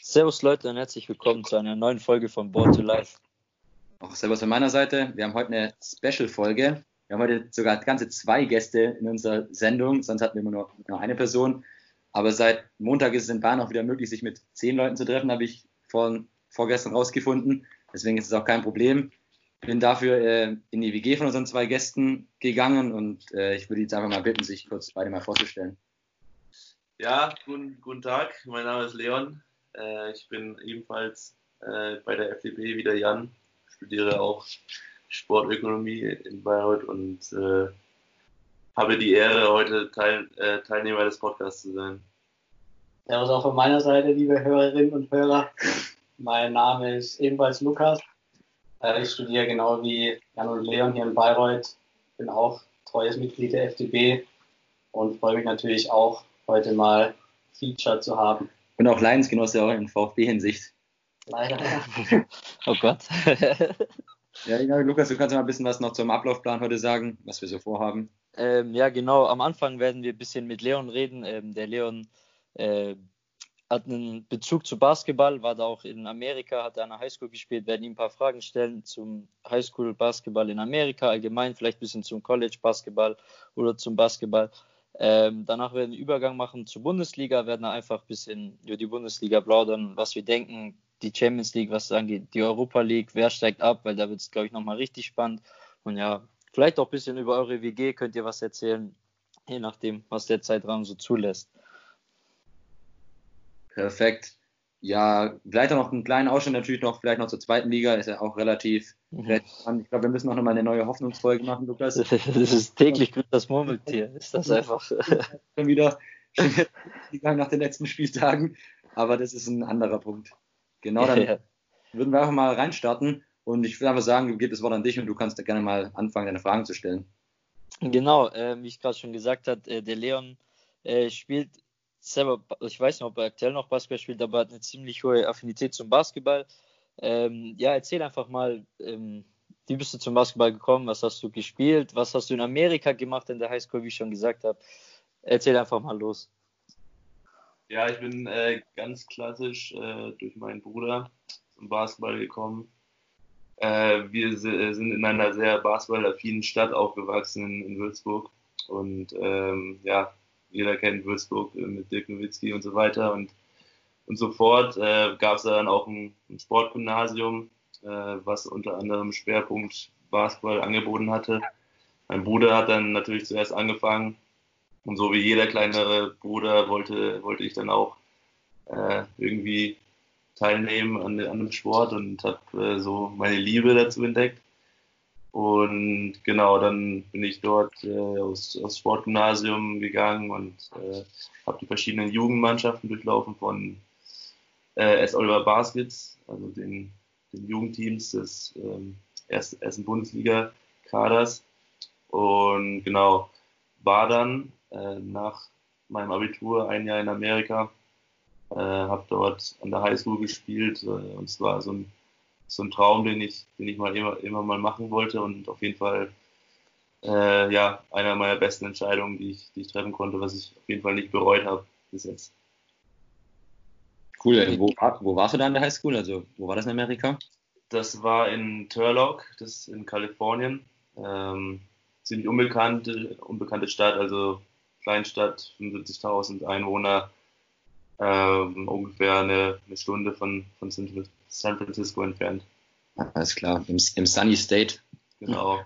Servus Leute und herzlich willkommen zu einer neuen Folge von Born to Life. Auch Servus von meiner Seite. Wir haben heute eine Special-Folge. Wir haben heute sogar ganze zwei Gäste in unserer Sendung, sonst hatten wir immer nur, nur eine Person. Aber seit Montag ist es in Bahn auch wieder möglich, sich mit zehn Leuten zu treffen, habe ich vor, vorgestern rausgefunden. Deswegen ist es auch kein Problem. Bin dafür äh, in die WG von unseren zwei Gästen gegangen und äh, ich würde jetzt einfach mal bitten, sich kurz beide mal vorzustellen. Ja, guten, guten Tag. Mein Name ist Leon. Äh, ich bin ebenfalls äh, bei der FDP wie der Jan, studiere auch Sportökonomie in Bayreuth und äh, habe die Ehre, heute Teil, äh, Teilnehmer des Podcasts zu sein. Servus auch von meiner Seite, liebe Hörerinnen und Hörer. Mein Name ist ebenfalls Lukas. Äh, ich studiere genau wie Jan und Leon hier in Bayreuth. Bin auch treues Mitglied der FDP und freue mich natürlich auch, heute mal Feature zu haben. Und auch Lions-Genosse auch in VfB-Hinsicht. Leider. oh Gott. ja, genau, Lukas, du kannst mal ein bisschen was noch zum Ablaufplan heute sagen, was wir so vorhaben. Ähm, ja, genau. Am Anfang werden wir ein bisschen mit Leon reden. Ähm, der Leon äh, hat einen Bezug zu Basketball, war da auch in Amerika, hat an der Highschool gespielt, werden ihm ein paar Fragen stellen zum Highschool-Basketball in Amerika, allgemein vielleicht ein bisschen zum College-Basketball oder zum Basketball. Ähm, danach werden wir einen Übergang machen zur Bundesliga, werden einfach ein bisschen über die Bundesliga plaudern, was wir denken, die Champions League, was es angeht, die Europa League, wer steigt ab, weil da wird es, glaube ich, nochmal richtig spannend. Und ja, vielleicht auch ein bisschen über eure WG, könnt ihr was erzählen, je nachdem, was der Zeitraum so zulässt. Perfekt. Ja, vielleicht auch noch einen kleinen Ausschnitt natürlich noch, vielleicht noch zur zweiten Liga, ist ja auch relativ, mhm. Ich glaube, wir müssen noch mal eine neue Hoffnungsfolge machen, Lukas. Das ist täglich grüßt das Murmeltier, ist das einfach. Schon wieder, gegangen nach den letzten Spieltagen, aber das ist ein anderer Punkt. Genau, dann ja. würden wir einfach mal reinstarten und ich würde einfach sagen, gebe das Wort an dich und du kannst da gerne mal anfangen, deine Fragen zu stellen. Genau, äh, wie ich gerade schon gesagt habe, äh, der Leon äh, spielt selber, ich weiß nicht, ob er aktuell noch Basketball spielt, aber hat eine ziemlich hohe Affinität zum Basketball. Ähm, ja, erzähl einfach mal, ähm, wie bist du zum Basketball gekommen? Was hast du gespielt? Was hast du in Amerika gemacht in der Highschool, wie ich schon gesagt habe? Erzähl einfach mal los. Ja, ich bin äh, ganz klassisch äh, durch meinen Bruder zum Basketball gekommen. Äh, wir äh, sind in einer sehr basketballaffinen Stadt aufgewachsen in, in Würzburg. Und ähm, ja, jeder kennt Würzburg äh, mit Dirk Nowitzki und so weiter. Und, und sofort äh, gab es dann auch ein, ein Sportgymnasium, äh, was unter anderem Schwerpunkt Basketball angeboten hatte. Mein Bruder hat dann natürlich zuerst angefangen und so wie jeder kleinere Bruder wollte, wollte ich dann auch äh, irgendwie teilnehmen an, an dem Sport und habe äh, so meine Liebe dazu entdeckt. Und genau, dann bin ich dort äh, aus, aus Sportgymnasium gegangen und äh, habe die verschiedenen Jugendmannschaften durchlaufen von äh, S. Oliver Baskets, also den, den Jugendteams des ähm, ersten, Bundesliga-Kaders. Und genau, war dann äh, nach meinem Abitur ein Jahr in Amerika, äh, habe dort an der Highschool gespielt äh, und es war so ein so ein Traum, den ich, den ich mal immer, immer mal machen wollte und auf jeden Fall äh, ja, einer meiner besten Entscheidungen, die ich, die ich treffen konnte, was ich auf jeden Fall nicht bereut habe bis jetzt. Cool, wo, wo warst du da in der Highschool? Also, wo war das in Amerika? Das war in Turlock, das ist in Kalifornien. Ähm, ziemlich unbekannte, unbekannte Stadt, also Kleinstadt, 75.000 Einwohner, ähm, ungefähr eine, eine Stunde von, von San Francisco entfernt. Alles klar, im, im Sunny State. Genau,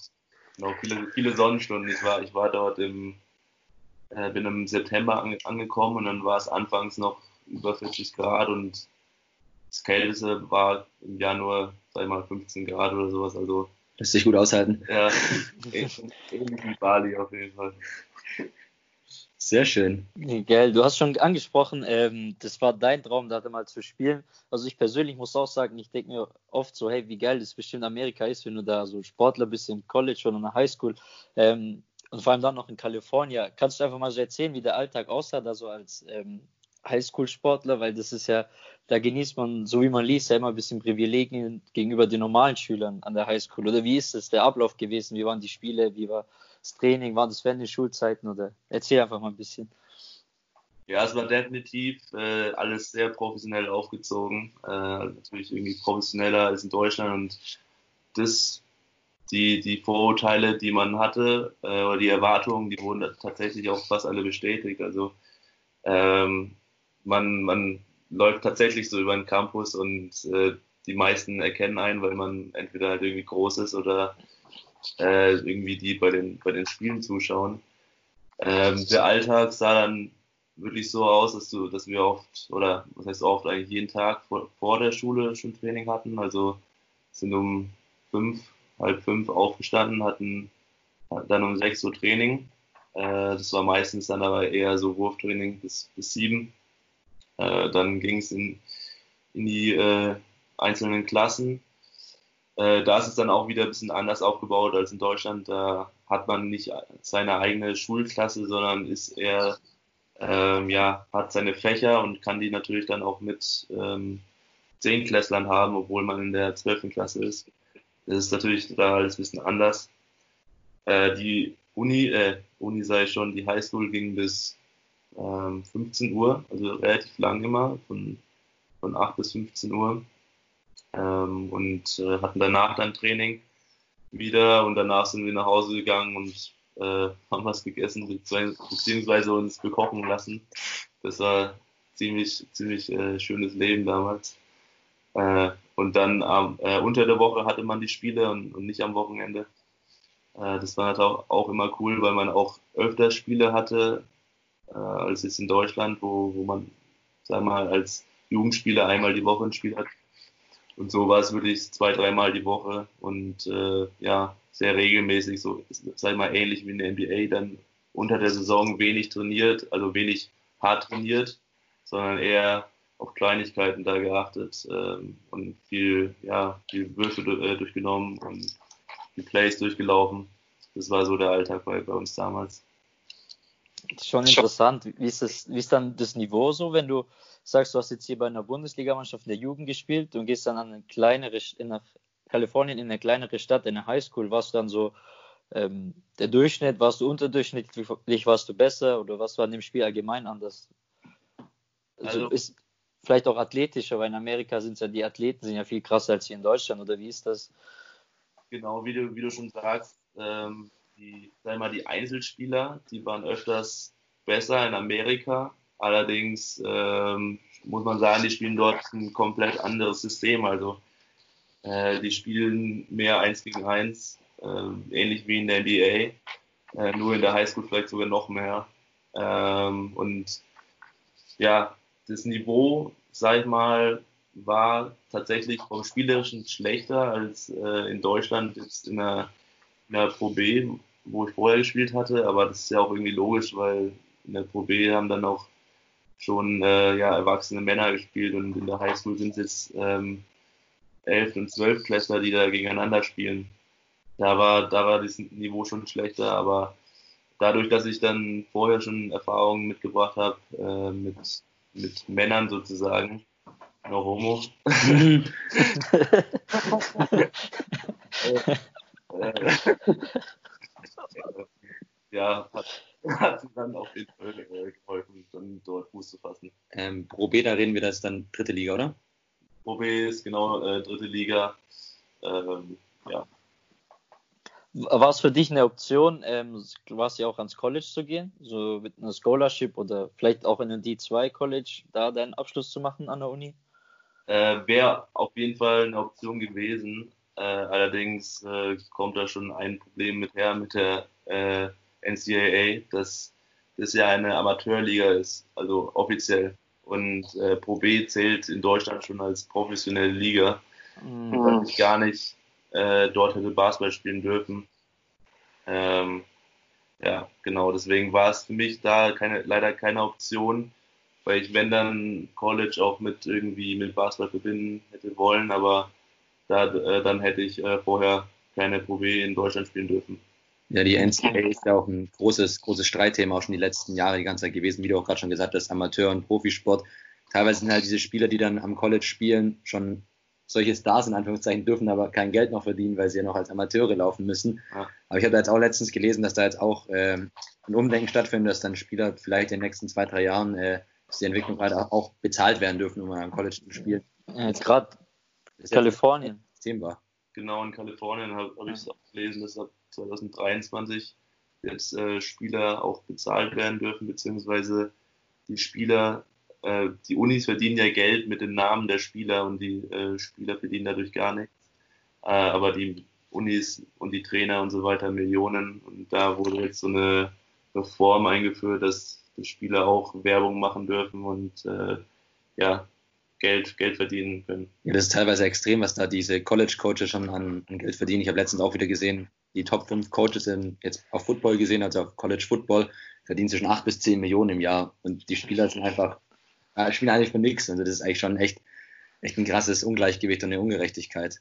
genau viele, viele Sonnenstunden. Ich war, ich war dort im, äh, bin im September ange, angekommen und dann war es anfangs noch über 40 Grad und das Kälteste war im Januar, sag ich mal, 15 Grad oder sowas. Also Lässt sich gut aushalten. Ja, ähnlich wie Bali auf jeden Fall. Sehr schön. Geil, du hast schon angesprochen, ähm, das war dein Traum, da mal zu spielen. Also ich persönlich muss auch sagen, ich denke mir oft so, hey, wie geil das bestimmt Amerika ist, wenn du da so Sportler bist im College oder in der Highschool. Ähm, und vor allem dann noch in Kalifornien. Kannst du einfach mal so erzählen, wie der Alltag aussah, da so als, ähm, Highschool-Sportler, weil das ist ja, da genießt man, so wie man liest, ja immer ein bisschen Privilegien gegenüber den normalen Schülern an der Highschool. Oder wie ist es der Ablauf gewesen? Wie waren die Spiele? Wie war das Training? War das während den Schulzeiten? Oder erzähl einfach mal ein bisschen. Ja, es war definitiv äh, alles sehr professionell aufgezogen. Äh, natürlich irgendwie professioneller als in Deutschland und das, die, die Vorurteile, die man hatte, äh, oder die Erwartungen, die wurden tatsächlich auch fast alle bestätigt. Also ähm, man, man läuft tatsächlich so über den Campus und äh, die meisten erkennen einen, weil man entweder halt irgendwie groß ist oder äh, irgendwie die bei den, bei den Spielen zuschauen. Ähm, der Alltag sah dann wirklich so aus, dass du, dass wir oft, oder was heißt oft, eigentlich jeden Tag vor, vor der Schule schon Training hatten. Also sind um fünf, halb fünf aufgestanden, hatten dann um sechs Uhr Training. Äh, das war meistens dann aber eher so Wurftraining bis, bis sieben. Äh, dann ging es in, in die äh, einzelnen Klassen. Äh, da ist es dann auch wieder ein bisschen anders aufgebaut als in Deutschland. Da hat man nicht seine eigene Schulklasse, sondern ist eher ähm, ja, hat seine Fächer und kann die natürlich dann auch mit ähm, Zehnklässlern haben, obwohl man in der zwölften Klasse ist. Das ist natürlich da alles ein bisschen anders. Äh, die Uni, äh, Uni sei schon, die Highschool ging bis ähm, 15 Uhr, also relativ lang immer, von, von 8 bis 15 Uhr. Ähm, und äh, hatten danach dann Training wieder und danach sind wir nach Hause gegangen und äh, haben was gegessen, beziehungsweise uns bekochen lassen. Das war ziemlich, ziemlich äh, schönes Leben damals. Äh, und dann äh, unter der Woche hatte man die Spiele und, und nicht am Wochenende. Äh, das war natürlich auch, immer cool, weil man auch öfter Spiele hatte als jetzt in Deutschland, wo, wo man, sag mal, als Jugendspieler einmal die Woche ein Spiel hat. Und so war es wirklich zwei, dreimal die Woche und äh, ja, sehr regelmäßig, so sag mal ähnlich wie in der NBA, dann unter der Saison wenig trainiert, also wenig hart trainiert, sondern eher auf Kleinigkeiten da geachtet ähm, und viel, ja, viel Würfe äh, durchgenommen und die Plays durchgelaufen. Das war so der Alltag bei, bei uns damals. Schon interessant. Wie ist, das, wie ist dann das Niveau so, wenn du sagst, du hast jetzt hier bei einer Bundesligamannschaft in der Jugend gespielt und gehst dann an eine kleinere, in nach Kalifornien in eine kleinere Stadt, in eine Highschool, warst du dann so ähm, der Durchschnitt, warst du unterdurchschnittlich, warst du besser oder was war in dem Spiel allgemein anders? Also, also ist vielleicht auch athletischer, weil in Amerika sind ja die Athleten sind ja viel krasser als hier in Deutschland oder wie ist das? Genau, wie du, wie du schon sagst, ähm, die, sag mal, die Einzelspieler, die waren öfters besser in Amerika. Allerdings ähm, muss man sagen, die spielen dort ein komplett anderes System. Also äh, die spielen mehr eins gegen eins, äh, ähnlich wie in der NBA, äh, nur in der Highschool vielleicht sogar noch mehr. Ähm, und ja, das Niveau, sag ich mal, war tatsächlich vom Spielerischen schlechter als äh, in Deutschland jetzt in der, in der Pro B, wo ich vorher gespielt hatte, aber das ist ja auch irgendwie logisch, weil in der Pro B haben dann auch schon äh, ja, erwachsene Männer gespielt und in der Highschool sind es jetzt ähm, 11 und 12 Klässler, die da gegeneinander spielen. Da war, da war das Niveau schon schlechter, aber dadurch, dass ich dann vorher schon Erfahrungen mitgebracht habe äh, mit, mit Männern sozusagen, no homo. ja, hat, hat dann auf jeden Fall geholfen, dann dort Fuß zu fassen. Ähm, Pro B, da reden wir das dann dritte Liga, oder? Probe ist genau äh, dritte Liga. Ähm, ja. War es für dich eine Option, ähm, quasi auch ans College zu gehen, so mit einer Scholarship oder vielleicht auch in ein D2 College, da deinen Abschluss zu machen an der Uni? Äh, Wäre auf jeden Fall eine Option gewesen. Äh, allerdings äh, kommt da schon ein Problem mit her mit der äh, NCAA, dass das ja eine Amateurliga ist, also offiziell. Und äh, Pro B zählt in Deutschland schon als professionelle Liga. Mhm. Dass ich gar nicht äh, dort hätte Basketball spielen dürfen. Ähm, ja, genau, deswegen war es für mich da keine, leider keine Option, weil ich, wenn dann College auch mit irgendwie mit Basketball verbinden hätte wollen, aber da, äh, dann hätte ich äh, vorher keine Pro B in Deutschland spielen dürfen. Ja, die NCAA ist ja auch ein großes, großes Streitthema auch schon die letzten Jahre die ganze Zeit gewesen, wie du auch gerade schon gesagt hast, Amateur- und Profisport. Teilweise sind halt diese Spieler, die dann am College spielen, schon solche Stars in Anführungszeichen dürfen aber kein Geld noch verdienen, weil sie ja noch als Amateure laufen müssen. Ja. Aber ich habe da jetzt auch letztens gelesen, dass da jetzt auch äh, ein Umdenken stattfindet, dass dann Spieler vielleicht in den nächsten zwei, drei Jahren äh, die Entwicklung halt auch bezahlt werden dürfen, um am College zu spielen. Jetzt gerade Kalifornien. Thema. Genau, in Kalifornien habe hab ich es auch gelesen, dass ab 2023 jetzt äh, Spieler auch bezahlt werden dürfen, beziehungsweise die Spieler äh, die Unis verdienen ja Geld mit den Namen der Spieler und die äh, Spieler verdienen dadurch gar nichts. Äh, aber die Unis und die Trainer und so weiter Millionen. Und da wurde jetzt so eine Reform eingeführt, dass die Spieler auch Werbung machen dürfen und äh, ja, Geld, Geld verdienen können. Ja, das ist teilweise extrem, was da diese College-Coaches schon an, an, Geld verdienen. Ich habe letztens auch wieder gesehen, die Top 5 Coaches sind jetzt auf Football gesehen, also auf College Football, verdienen zwischen 8 bis 10 Millionen im Jahr. Und die Spieler sind einfach äh, spielen eigentlich für nichts. Also das ist eigentlich schon echt, echt ein krasses Ungleichgewicht und eine Ungerechtigkeit.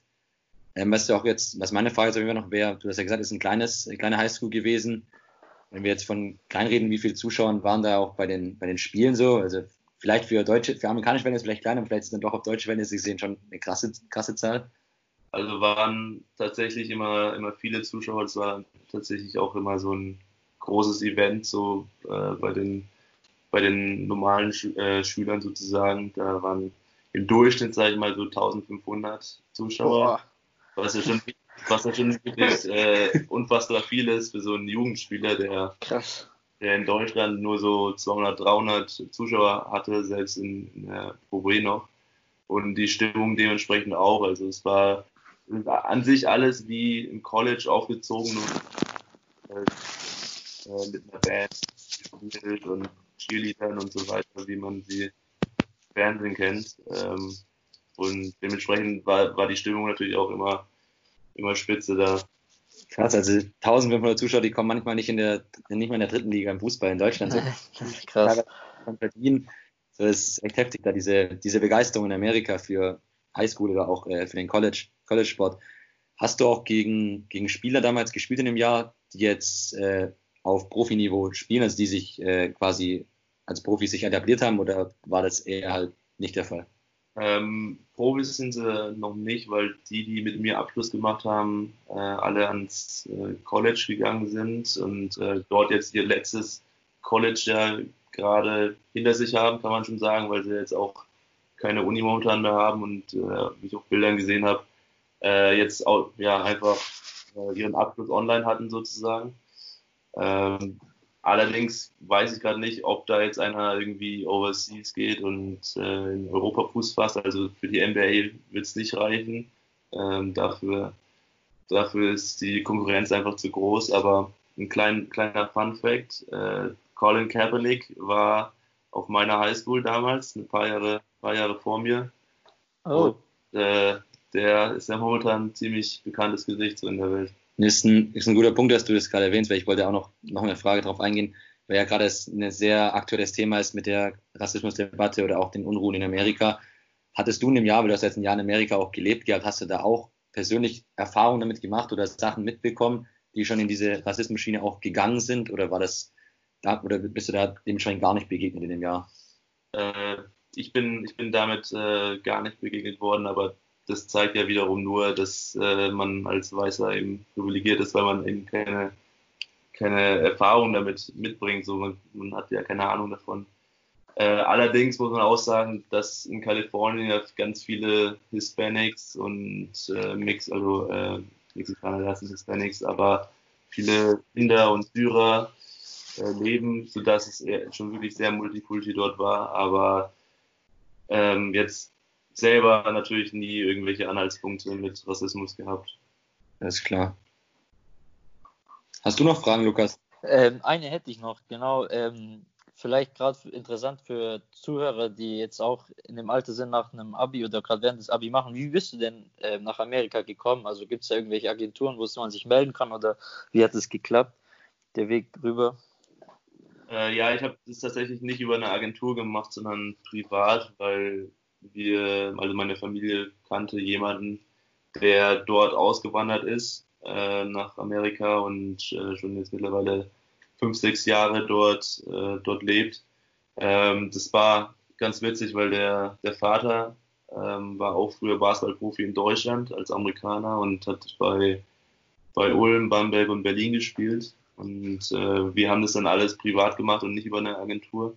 Ähm, was du auch jetzt, was meine Frage jetzt noch wäre, du hast ja gesagt, es ist ein kleines, eine kleine Highschool gewesen. Wenn wir jetzt von klein reden, wie viele Zuschauer waren da auch bei den, bei den Spielen so? Also vielleicht für deutsche, für amerikanische Fans vielleicht klein, aber vielleicht ist es dann doch auf deutsche Fans gesehen schon eine krasse, krasse Zahl. Also waren tatsächlich immer, immer viele Zuschauer. Es war tatsächlich auch immer so ein großes Event, so äh, bei den bei den normalen Sch äh, Schülern sozusagen. Da waren im Durchschnitt, sage ich mal, so 1500 Zuschauer, was ja schon, was ja schon wirklich äh, unfassbar viel ist für so einen Jugendspieler, der, Krass. Der in Deutschland nur so 200, 300 Zuschauer hatte, selbst in, in der Pro B noch. Und die Stimmung dementsprechend auch. Also es war an sich alles wie im College aufgezogen und äh, mit einer Band und Cheerleadern und so weiter, wie man sie im Fernsehen kennt. Ähm, und dementsprechend war, war die Stimmung natürlich auch immer, immer spitze da. Krass, also 1500 Zuschauer, die kommen manchmal nicht in der, nicht mal in der dritten Liga im Fußball in Deutschland. Krass. Verdienen. So, ist echt heftig, da diese, diese Begeisterung in Amerika für Highschool oder auch äh, für den College, College Sport. Hast du auch gegen, gegen Spieler damals gespielt in dem Jahr, die jetzt äh, auf Profiniveau spielen, also die sich äh, quasi als Profis sich etabliert haben oder war das eher halt nicht der Fall? Ähm, Profis sind sie noch nicht, weil die, die mit mir Abschluss gemacht haben, äh, alle ans äh, College gegangen sind und äh, dort jetzt ihr letztes College ja gerade hinter sich haben, kann man schon sagen, weil sie jetzt auch keine Uni momentan mehr haben und äh, wie ich auf Bildern gesehen habe, äh, jetzt auch ja einfach äh, ihren Abschluss online hatten sozusagen. Ähm, allerdings weiß ich gerade nicht, ob da jetzt einer irgendwie overseas geht und äh, in Europa Fuß fasst. Also für die NBA wird es nicht reichen. Ähm, dafür, dafür ist die Konkurrenz einfach zu groß. Aber ein klein, kleiner Fun Fact: äh, Colin Kaepernick war auf meiner Highschool damals, ein paar Jahre, paar Jahre vor mir. Oh. Und, äh, der ist ja momentan ein ziemlich bekanntes Gesicht so in der Welt. Ist ein, ist ein guter Punkt, dass du das gerade erwähnst, weil ich wollte auch noch, noch eine Frage darauf eingehen, weil ja gerade ein sehr aktuelles Thema ist mit der Rassismusdebatte oder auch den Unruhen in Amerika. Hattest du in dem Jahr, weil du hast jetzt ein Jahr in Amerika auch gelebt gehabt, hast du da auch persönlich Erfahrungen damit gemacht oder Sachen mitbekommen, die schon in diese Rassismusschiene auch gegangen sind? Oder war das da, oder bist du da dementsprechend gar nicht begegnet in dem Jahr? Äh, ich bin, ich bin damit äh, gar nicht begegnet worden, aber das zeigt ja wiederum nur, dass äh, man als Weißer eben privilegiert ist, weil man eben keine, keine Erfahrung damit mitbringt. So, man, man hat ja keine Ahnung davon. Äh, allerdings muss man auch sagen, dass in Kalifornien ja ganz viele Hispanics und äh, Mix, also äh, Mexikaner lassen Hispanics, aber viele Inder und Syrer äh, leben, sodass es schon wirklich sehr multikulti dort war. Aber ähm, jetzt selber natürlich nie irgendwelche Anhaltspunkte mit Rassismus gehabt. Das ist klar. Hast du noch Fragen, Lukas? Ähm, eine hätte ich noch, genau. Ähm, vielleicht gerade interessant für Zuhörer, die jetzt auch in dem Alter sind nach einem Abi oder gerade während des Abi machen. Wie bist du denn äh, nach Amerika gekommen? Also gibt es da irgendwelche Agenturen, wo man sich melden kann oder wie hat es geklappt, der Weg rüber? Äh, ja, ich habe das tatsächlich nicht über eine Agentur gemacht, sondern privat, weil wir, also meine Familie kannte jemanden, der dort ausgewandert ist äh, nach Amerika und äh, schon jetzt mittlerweile fünf, sechs Jahre dort, äh, dort lebt. Ähm, das war ganz witzig, weil der, der Vater ähm, war auch früher Basketballprofi in Deutschland als Amerikaner und hat bei, bei Ulm, Bamberg und Berlin gespielt. Und äh, wir haben das dann alles privat gemacht und nicht über eine Agentur.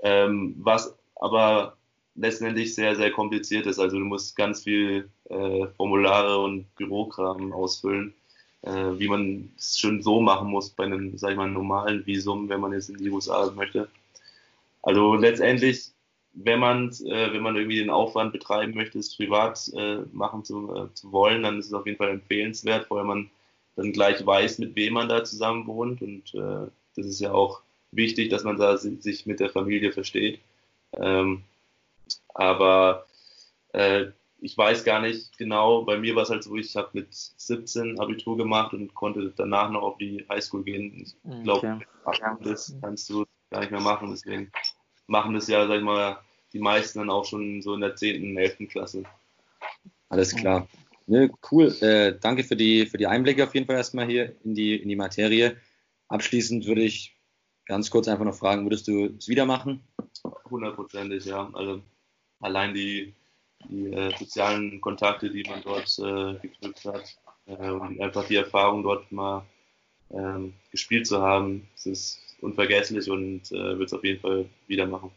Ähm, was aber letztendlich sehr, sehr kompliziert ist. Also du musst ganz viel äh, Formulare und Bürokram ausfüllen, äh, wie man es schon so machen muss bei einem, sag ich mal, normalen Visum, wenn man jetzt in die USA möchte. Also letztendlich, wenn man, äh, wenn man irgendwie den Aufwand betreiben möchte, es privat äh, machen zu, äh, zu wollen, dann ist es auf jeden Fall empfehlenswert, vorher man dann gleich weiß, mit wem man da zusammen wohnt. Und äh, das ist ja auch wichtig, dass man da sich mit der Familie versteht. Ähm, aber äh, ich weiß gar nicht genau, bei mir war es halt so, ich habe mit 17 Abitur gemacht und konnte danach noch auf die Highschool gehen. Ich glaube, okay. das kannst du gar nicht mehr machen. Deswegen machen das ja, sag ich mal, die meisten dann auch schon so in der 10., 11. Klasse. Alles klar. Ne, cool. Äh, danke für die, für die Einblicke auf jeden Fall erstmal hier in die, in die Materie. Abschließend würde ich ganz kurz einfach noch fragen, würdest du es wieder machen? Hundertprozentig, ja. Also allein die, die äh, sozialen Kontakte, die man dort äh, geknüpft hat äh, und einfach die Erfahrung dort mal ähm, gespielt zu haben, es ist unvergesslich und äh, wird es auf jeden Fall wieder machen.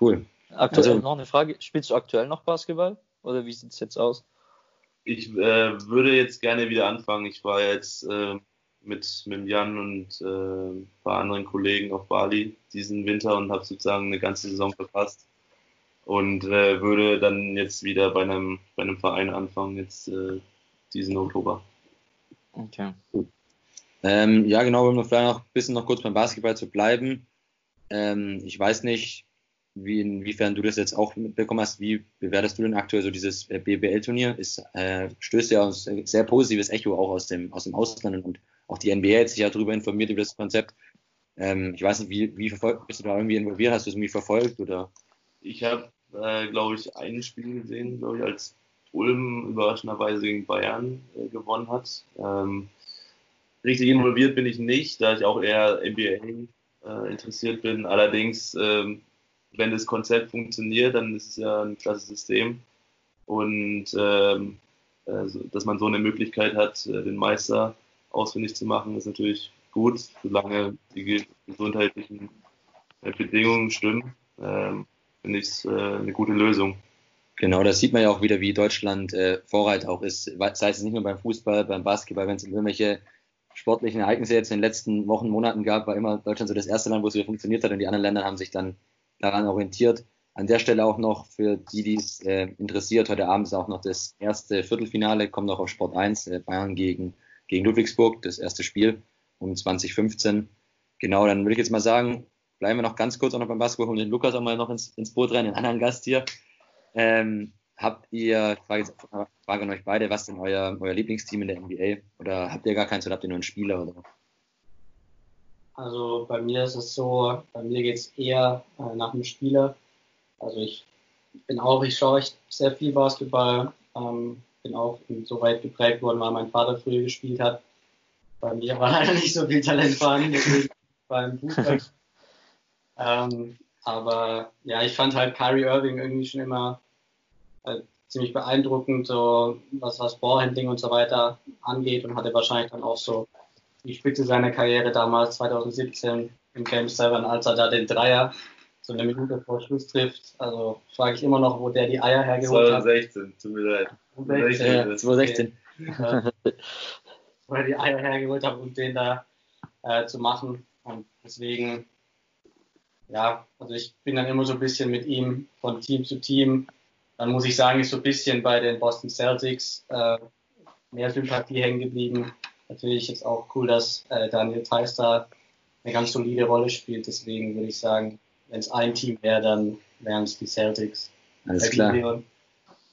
Cool. Aktuell also, noch eine Frage, spielst du aktuell noch Basketball oder wie sieht es jetzt aus? Ich äh, würde jetzt gerne wieder anfangen. Ich war jetzt äh, mit, mit Jan und äh, ein paar anderen Kollegen auf Bali diesen Winter und habe sozusagen eine ganze Saison verpasst und äh, würde dann jetzt wieder bei einem, bei einem Verein anfangen, jetzt äh, diesen Oktober. Okay. Ähm, ja, genau, um vielleicht noch ein bisschen noch kurz beim Basketball zu bleiben. Ähm, ich weiß nicht, wie, inwiefern du das jetzt auch mitbekommen hast. Wie bewertest du denn aktuell so dieses äh, BBL-Turnier? Es äh, stößt ja aus sehr positives Echo auch aus dem, aus dem Ausland und auch die NBA hat sich ja darüber informiert, über das Konzept. Ähm, ich weiß nicht, wie, wie verfolgt, bist du da irgendwie involviert? Hast du es irgendwie verfolgt oder? Ich habe, äh, glaube ich, ein Spiel gesehen, glaube ich, als Ulm überraschenderweise gegen Bayern äh, gewonnen hat. Ähm, richtig involviert bin ich nicht, da ich auch eher NBA äh, interessiert bin. Allerdings, ähm, wenn das Konzept funktioniert, dann ist es ja ein klasse System. Und ähm, also, dass man so eine Möglichkeit hat, äh, den Meister ausfindig zu machen, ist natürlich gut, solange die gesundheitlichen äh, Bedingungen stimmen. Ähm, finde ich es äh, eine gute Lösung. Genau, das sieht man ja auch wieder, wie Deutschland äh, Vorreiter auch ist. Sei es nicht nur beim Fußball, beim Basketball, wenn es irgendwelche sportlichen Ereignisse jetzt in den letzten Wochen, Monaten gab, war immer Deutschland so das erste Land, wo es wieder funktioniert hat und die anderen Länder haben sich dann daran orientiert. An der Stelle auch noch für die, die es äh, interessiert, heute Abend ist auch noch das erste Viertelfinale, kommt noch auf Sport 1, äh, Bayern gegen, gegen Ludwigsburg, das erste Spiel um 2015. Genau, dann würde ich jetzt mal sagen, bleiben wir noch ganz kurz auch noch beim Basketball, holen den Lukas auch mal noch ins, ins Boot rein, den anderen Gast hier. Ähm, habt ihr, Frage, Frage an euch beide, was denn euer, euer Lieblingsteam in der NBA? Oder habt ihr gar keins oder habt ihr nur einen Spieler? Oder? Also bei mir ist es so, bei mir geht es eher äh, nach einem Spieler. Also ich bin auch, ich schaue echt sehr viel Basketball, ähm, bin auch so weit geprägt worden, weil mein Vater früher gespielt hat. Bei mir war leider nicht so viel Talent vorhanden, deswegen beim Fußball ähm, aber ja, ich fand halt Kyrie Irving irgendwie schon immer äh, ziemlich beeindruckend, so was was Ballhandling und so weiter angeht und hatte wahrscheinlich dann auch so die Spitze seiner Karriere damals 2017 im Game 7, als er da den Dreier so eine Minute vor Schluss trifft. Also frage ich immer noch, wo der die Eier hergeholt hat. 2016, tut mir leid. 2016. 2016. Okay. wo er die Eier hergeholt hat, um den da äh, zu machen. Und deswegen ja, also ich bin dann immer so ein bisschen mit ihm von Team zu Team. Dann muss ich sagen, ist so ein bisschen bei den Boston Celtics äh, mehr Sympathie hängen geblieben. Natürlich ist auch cool, dass äh, Daniel Theiss da eine ganz solide Rolle spielt. Deswegen würde ich sagen, wenn es ein Team wäre, dann wären es die Celtics. Alles klar.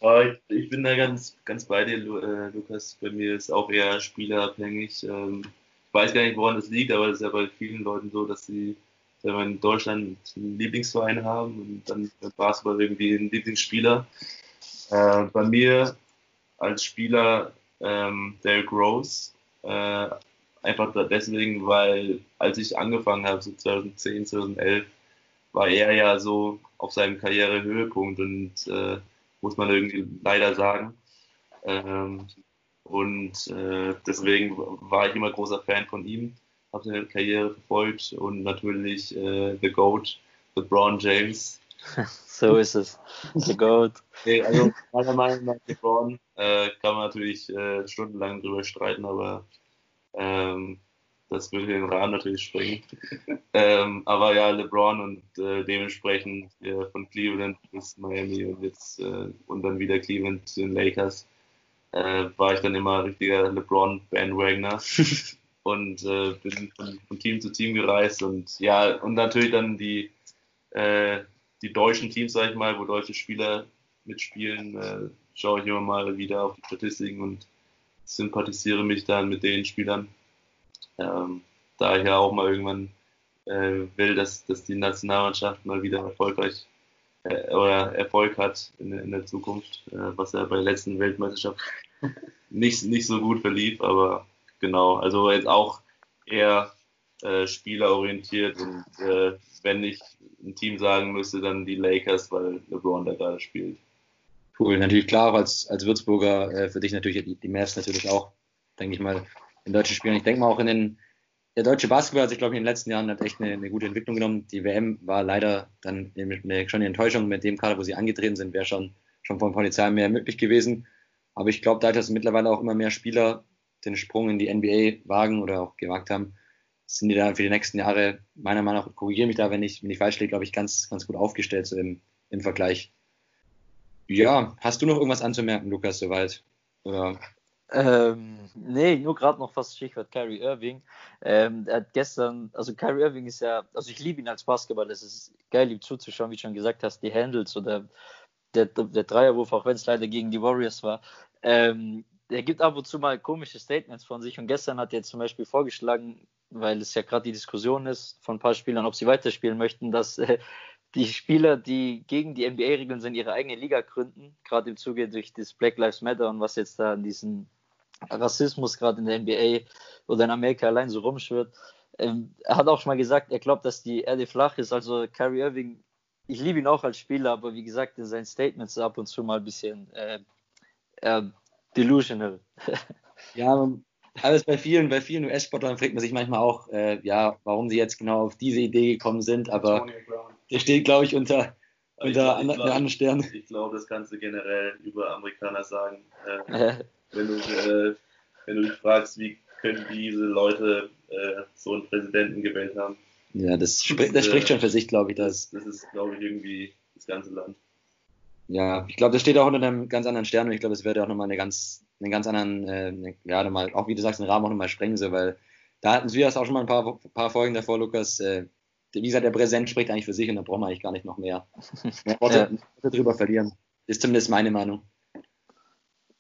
Oh, ich, ich, bin da ganz, ganz bei dir, äh, Lukas. Bei mir ist auch eher spielerabhängig. Ähm, ich weiß gar nicht, woran das liegt, aber das ist ja bei vielen Leuten so, dass sie wir in Deutschland einen Lieblingsverein haben und dann Basketball irgendwie einen Lieblingsspieler. Äh, bei mir als Spieler ähm, Derrick Rose. Äh, einfach deswegen, weil als ich angefangen habe, so 2010, 2011, war er ja so auf seinem Karrierehöhepunkt und äh, muss man irgendwie leider sagen. Ähm, und äh, deswegen war ich immer großer Fan von ihm, habe seine Karriere verfolgt und natürlich äh, The Goat, LeBron James. so ist es. The Goat. Okay, also meiner Meinung nach LeBron äh, kann man natürlich äh, stundenlang drüber streiten, aber ähm, das würde den Rahmen natürlich springen. ähm, aber ja, LeBron und äh, dementsprechend äh, von Cleveland bis Miami und jetzt äh, und dann wieder Cleveland zu den Lakers äh, war ich dann immer richtiger LeBron-Bandwagner und äh, bin von, von, Team zu Team gereist und ja, und natürlich dann die, äh, die deutschen Teams, sag ich mal, wo deutsche Spieler mitspielen, äh, schaue ich immer mal wieder auf die Statistiken und sympathisiere mich dann mit den Spielern. Ähm, da ich ja auch mal irgendwann äh, will, dass, dass die Nationalmannschaft mal wieder erfolgreich äh, oder Erfolg hat in, in der Zukunft, äh, was ja bei der letzten Weltmeisterschaft nicht, nicht so gut verlief, aber genau, also jetzt auch eher äh, spielerorientiert und äh, wenn ich ein Team sagen müsste, dann die Lakers, weil LeBron da gerade spielt. Cool, natürlich klar, auch als, als Würzburger äh, für dich natürlich die, die Mavs natürlich auch, denke ich mal, in deutschen Spielen. Ich denke mal auch in den der deutsche Basketball hat sich, glaube ich, in den letzten Jahren hat echt eine, eine, gute Entwicklung genommen. Die WM war leider dann eine, schon eine Enttäuschung mit dem Kader, wo sie angetreten sind, wäre schon, schon vom Potenzial mehr möglich gewesen. Aber ich glaube, da dass mittlerweile auch immer mehr Spieler den Sprung in die NBA wagen oder auch gewagt haben, sind die da für die nächsten Jahre, meiner Meinung nach, korrigiere mich da, wenn ich, wenn ich falsch liege, glaube ich, ganz, ganz gut aufgestellt so im, im Vergleich. Ja, hast du noch irgendwas anzumerken, Lukas, soweit? Oder ähm, nee, nur gerade noch fast Stichwort Kyrie Irving. Ähm, er hat gestern, also Kyrie Irving ist ja, also ich liebe ihn als Basketball, es ist geil, ihm zuzuschauen, wie du schon gesagt hast, die Handles oder der, der Dreierwurf, auch wenn es leider gegen die Warriors war. Ähm, er gibt ab und zu mal komische Statements von sich und gestern hat er zum Beispiel vorgeschlagen, weil es ja gerade die Diskussion ist von ein paar Spielern, ob sie weiterspielen möchten, dass äh, die Spieler, die gegen die NBA-Regeln sind, ihre eigene Liga gründen, gerade im Zuge durch das Black Lives Matter und was jetzt da in diesen Rassismus gerade in der NBA oder in Amerika allein so rumschwirrt. Ähm, er hat auch schon mal gesagt, er glaubt, dass die Erde flach ist. Also Kyrie Irving, ich liebe ihn auch als Spieler, aber wie gesagt, in seinen Statements ab und zu mal ein bisschen äh, delusional. ja, alles bei vielen, bei vielen US-Sportlern fragt man sich manchmal auch, äh, ja, warum sie jetzt genau auf diese Idee gekommen sind, aber der steht, glaube ich, unter, unter ich glaub, anderen Sternen. Ich glaube, das kannst du generell über Amerikaner sagen. Äh, wenn du, äh, wenn du dich fragst, wie können diese Leute äh, so einen Präsidenten gewählt haben. Ja, das, spricht, das spricht schon für sich, glaube ich. Das, das ist, glaube ich, irgendwie das ganze Land. Ja, ich glaube, das steht auch unter einem ganz anderen Stern und ich glaube, es wird auch nochmal eine ganz, einen ganz anderen, äh, ja, nochmal, auch wie du sagst, den Rahmen auch nochmal sprengen, so, weil da hatten wir das auch schon mal ein paar, paar Folgen davor, Lukas. Äh, wie gesagt, der Präsident spricht eigentlich für sich und da brauchen wir eigentlich gar nicht noch mehr, mehr Worte, ja. drüber verlieren. Ist zumindest meine Meinung.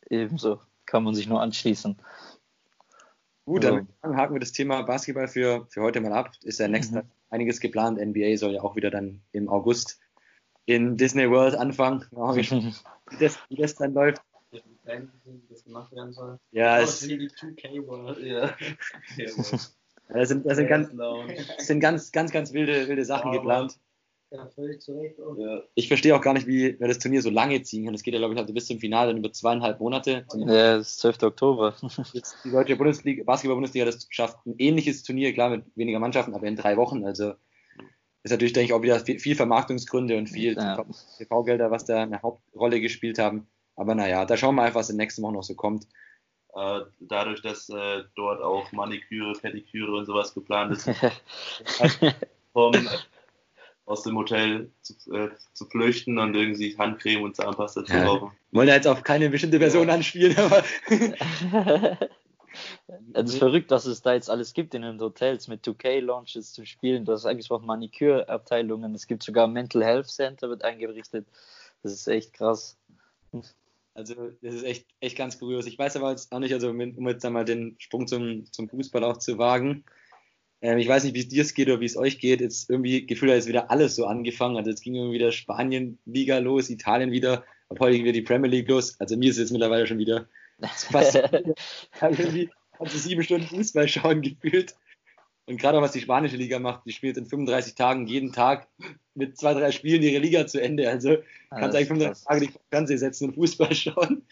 Ebenso kann man sich nur anschließen. Gut, dann also. haken wir das Thema Basketball für, für heute mal ab. Ist ja nächstes mhm. einiges geplant. NBA soll ja auch wieder dann im August in Disney World anfangen. wie, das, wie das dann läuft. Das gemacht werden soll. Ja, es ist die 2K World. Ja. da sind, da sind, ganz, sind ganz, ganz, ganz wilde, wilde Sachen geplant. Ja, völlig zu Recht. Ja. Ich verstehe auch gar nicht, wie wer das Turnier so lange ziehen kann. Das geht ja, glaube ich, also bis zum Finale dann über zweieinhalb Monate. Ja, das ist 12. Oktober. Jetzt die deutsche Bundesliga, Basketball-Bundesliga, das schafft ein ähnliches Turnier, klar, mit weniger Mannschaften, aber in drei Wochen. Also ist natürlich, denke ich, auch wieder viel, viel Vermarktungsgründe und viel ja. TV-Gelder, was da eine Hauptrolle gespielt haben. Aber naja, da schauen wir einfach, was in den nächsten Wochen noch so kommt. Äh, dadurch, dass äh, dort auch Maniküre, Pediküre und sowas geplant ist, vom aus dem Hotel zu, äh, zu flüchten und irgendwie Handcreme und Zahnpasta zu kaufen. Wollen ja jetzt auf keine bestimmte Person ja. anspielen, aber. Es ist verrückt, was es da jetzt alles gibt in den Hotels mit 2K-Launches zu spielen. Du hast eigentlich auch Manikürabteilungen. Es gibt sogar Mental Health Center, wird eingerichtet. Das ist echt krass. Also, das ist echt, echt ganz kurios. Ich weiß aber jetzt auch nicht, also, um jetzt einmal den Sprung zum, zum Fußball auch zu wagen. Ähm, ich weiß nicht, wie es dir geht oder wie es euch geht. Jetzt irgendwie gefühlt hat jetzt wieder alles so angefangen. Also jetzt ging irgendwie wieder Spanien-Liga los, Italien wieder, ab heute wieder die Premier League los. Also mir ist es jetzt mittlerweile schon wieder Fast irgendwie kannst du sieben Stunden Fußball schauen gefühlt. Und gerade auch was die spanische Liga macht, die spielt in 35 Tagen jeden Tag mit zwei, drei Spielen ihre Liga zu Ende. Also kannst du eigentlich 35 Tage nicht vor Fernsehen setzen und Fußball schauen.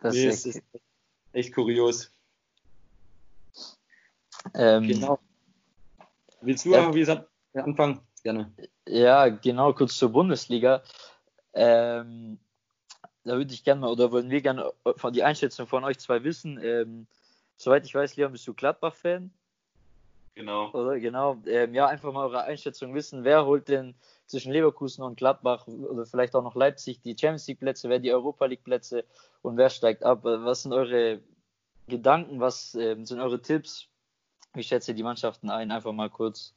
Das nee, ist, echt, ist echt kurios. Ähm, genau. Willst du ja, wie gesagt, anfangen? Gerne. Ja, genau, kurz zur Bundesliga. Ähm, da würde ich gerne mal, oder wollen wir gerne von die Einschätzung von euch zwei wissen. Ähm, soweit ich weiß, Leon, bist du Gladbach-Fan? Genau. Oder genau. Ähm, ja, einfach mal eure Einschätzung wissen. Wer holt denn zwischen Leverkusen und Gladbach oder vielleicht auch noch Leipzig die Champions League Plätze, wer die Europa League Plätze und wer steigt ab? Was sind eure Gedanken? Was ähm, sind eure Tipps? Wie schätzt ihr die Mannschaften ein? Einfach mal kurz.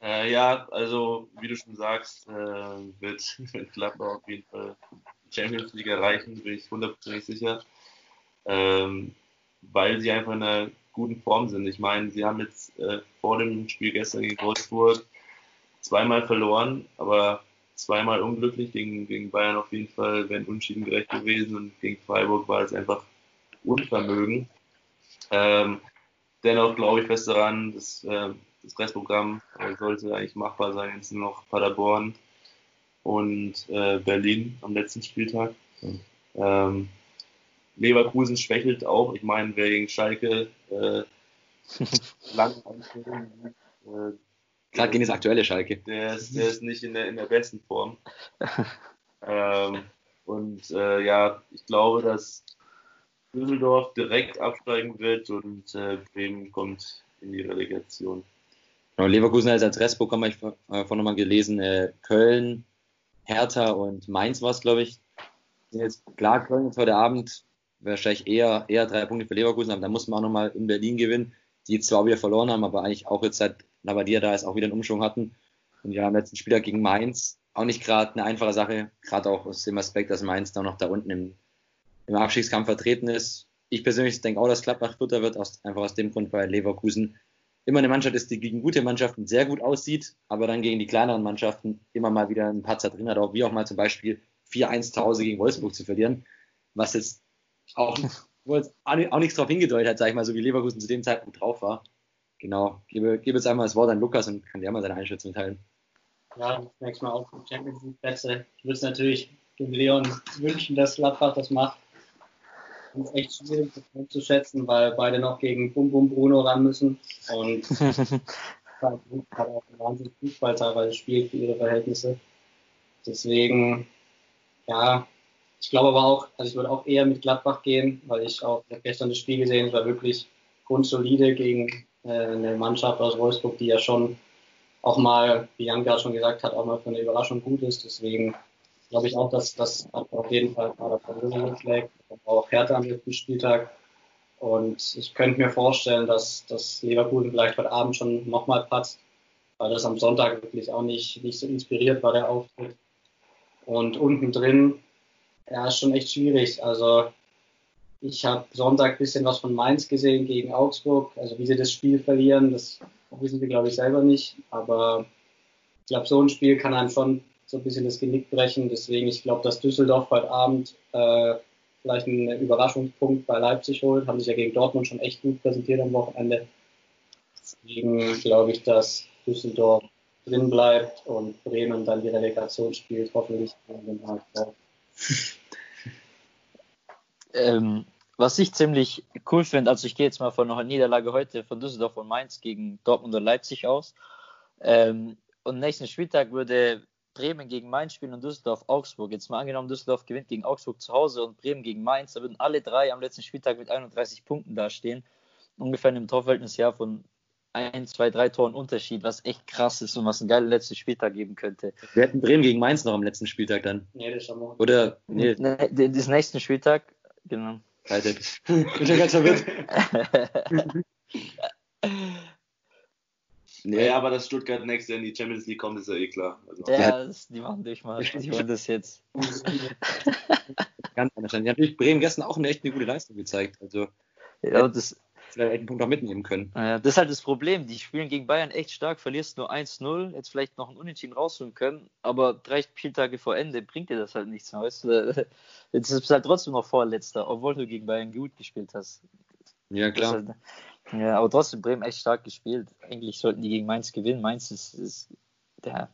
Äh, ja, also wie du schon sagst, äh, wird, wird Gladbach auf jeden Fall Champions League erreichen, bin ich hundertprozentig sicher. Ähm, weil sie einfach in einer guten Form sind. Ich meine, sie haben jetzt äh, vor dem Spiel gestern gegen Wolfsburg zweimal verloren, aber zweimal unglücklich. Gegen, gegen Bayern auf jeden Fall wären Unschieden gerecht gewesen und gegen Freiburg war es einfach Unvermögen. Ähm, dennoch glaube ich fest daran, dass äh, das Restprogramm äh, sollte eigentlich machbar sein. Jetzt nur noch Paderborn und äh, Berlin am letzten Spieltag. Mhm. Ähm, Leverkusen schwächelt auch. Ich meine, wer gegen Schalke äh, lang äh, Gerade gegen das aktuelle Schalke. Der ist, der ist nicht in der, in der besten Form. ähm, und äh, ja, ich glaube, dass Düsseldorf direkt absteigen wird und äh, Bremen kommt in die Relegation. Leverkusen als Adressprogramm habe ich vorhin nochmal gelesen. Äh, Köln, Hertha und Mainz war es, glaube ich. Jetzt klar, Köln jetzt heute Abend wahrscheinlich eher, eher drei Punkte für Leverkusen, aber da muss man auch nochmal in Berlin gewinnen, die zwar wieder verloren haben, aber eigentlich auch jetzt seit Labadia da ist auch wieder einen Umschwung hatten. Und ja, am letzten Spieler gegen Mainz auch nicht gerade eine einfache Sache, gerade auch aus dem Aspekt, dass Mainz da noch da unten im im Abstiegskampf vertreten ist. Ich persönlich denke auch, dass Gladbach Vierter wird, aus, einfach aus dem Grund, weil Leverkusen immer eine Mannschaft ist, die gegen gute Mannschaften sehr gut aussieht, aber dann gegen die kleineren Mannschaften immer mal wieder einen Patzer drin hat, auch wie auch mal zum Beispiel 4-1 zu Hause gegen Wolfsburg zu verlieren, was jetzt auch, jetzt auch nichts darauf hingedeutet hat, sag ich mal, so wie Leverkusen zu dem Zeitpunkt drauf war. Genau, gebe, gebe jetzt einmal das Wort an Lukas und kann dir mal seine Einschätzung teilen. Ja, nächstes Mal auch Champions League Plätze. Ich würde es natürlich dem Leon wünschen, dass Gladbach das macht ist echt schwierig zu schätzen, weil beide noch gegen Bum Bum Bruno ran müssen und hat auch einen Wahnsinn Fußball teilweise spielt für ihre Verhältnisse. Deswegen, ja, ich glaube aber auch, also ich würde auch eher mit Gladbach gehen, weil ich auch ich gestern das Spiel gesehen, es war wirklich grundsolide gegen äh, eine Mannschaft aus Wolfsburg, die ja schon auch mal, wie Jan gerade schon gesagt hat, auch mal für eine Überraschung gut ist. Deswegen glaube ich auch, dass das auf jeden Fall Verlösung schlägt. Auch Hertha am letzten Spieltag. Und ich könnte mir vorstellen, dass, dass Leverkusen vielleicht heute Abend schon nochmal patzt, weil das am Sonntag wirklich auch nicht, nicht so inspiriert war, der Auftritt. Und unten drin, ja, ist schon echt schwierig. Also ich habe Sonntag ein bisschen was von Mainz gesehen gegen Augsburg. Also wie sie das Spiel verlieren, das wissen wir, glaube ich, selber nicht. Aber ich glaube, so ein Spiel kann einem schon so ein bisschen das Genick brechen. Deswegen, ich glaube, dass Düsseldorf heute Abend äh, vielleicht einen Überraschungspunkt bei Leipzig holt. Haben sich ja gegen Dortmund schon echt gut präsentiert am Wochenende. Deswegen glaube ich, dass Düsseldorf drin bleibt und Bremen dann die Relegation spielt, hoffentlich ähm, was ich ziemlich cool finde, also ich gehe jetzt mal von einer Niederlage heute von Düsseldorf und Mainz gegen Dortmund und Leipzig aus. Ähm, und nächsten Spieltag würde Bremen gegen Mainz spielen und Düsseldorf Augsburg. Jetzt mal angenommen, Düsseldorf gewinnt gegen Augsburg zu Hause und Bremen gegen Mainz, da würden alle drei am letzten Spieltag mit 31 Punkten dastehen. Ungefähr in einem Torverhältnis ja von ein, zwei, drei Toren Unterschied, was echt krass ist und was ein geiler letzter Spieltag geben könnte. Wir hätten Bremen gegen Mainz noch am letzten Spieltag dann. Nee, das schon mal. Oder, nee. nee das nächsten Spieltag, genau. Alter, ich bin schon ganz verwirrt. Nee, ja, aber dass Stuttgart nächstes Jahr in die Champions League kommt, ist ja eh klar. Also, ja, das, die machen Durchmarsch. Die wollen das jetzt. Ganz anders. Die haben natürlich Bremen gestern auch eine echt eine gute Leistung gezeigt. Also, ja, das, vielleicht einen Punkt auch mitnehmen können. Ja, das ist halt das Problem. Die spielen gegen Bayern echt stark, verlierst nur 1-0, jetzt vielleicht noch ein Unentschieden rausholen können, aber drei Spieltage vor Ende bringt dir das halt nichts mehr. Weißt du? Jetzt ist halt trotzdem noch Vorletzter, obwohl du gegen Bayern gut gespielt hast. Ja, klar. Halt, ja, aber trotzdem Bremen echt stark gespielt. Eigentlich sollten die gegen Mainz gewinnen. Mainz ist, ist ja,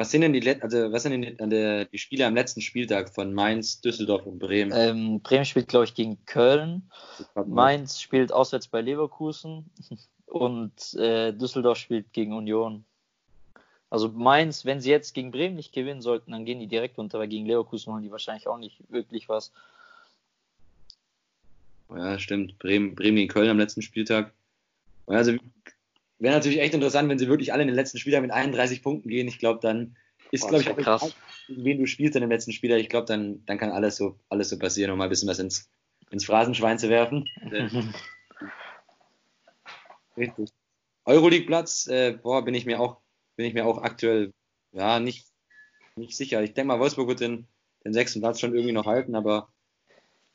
was sind denn die, also was sind denn die, die Spiele am letzten Spieltag von Mainz, Düsseldorf und Bremen? Ähm, Bremen spielt, glaube ich, gegen Köln. Mainz spielt auswärts bei Leverkusen und äh, Düsseldorf spielt gegen Union. Also Mainz, wenn sie jetzt gegen Bremen nicht gewinnen sollten, dann gehen die direkt unter, weil gegen Leverkusen holen die wahrscheinlich auch nicht wirklich was. Ja, stimmt. Bremen, Bremen gegen Köln am letzten Spieltag. Also Wäre natürlich echt interessant, wenn sie wirklich alle in den letzten Spieler mit 31 Punkten gehen. Ich glaube, dann ist, glaube ich, auch krass. Egal, wen du spielst in dem letzten Spieler. Ich glaube, dann, dann kann alles so, alles so passieren, um mal ein bisschen was ins, ins Phrasenschwein zu werfen. Richtig. Euroleague-Platz, äh, boah, bin ich mir auch, bin ich mir auch aktuell, ja, nicht, nicht sicher. Ich denke mal, Wolfsburg wird den, den sechsten Platz schon irgendwie noch halten, aber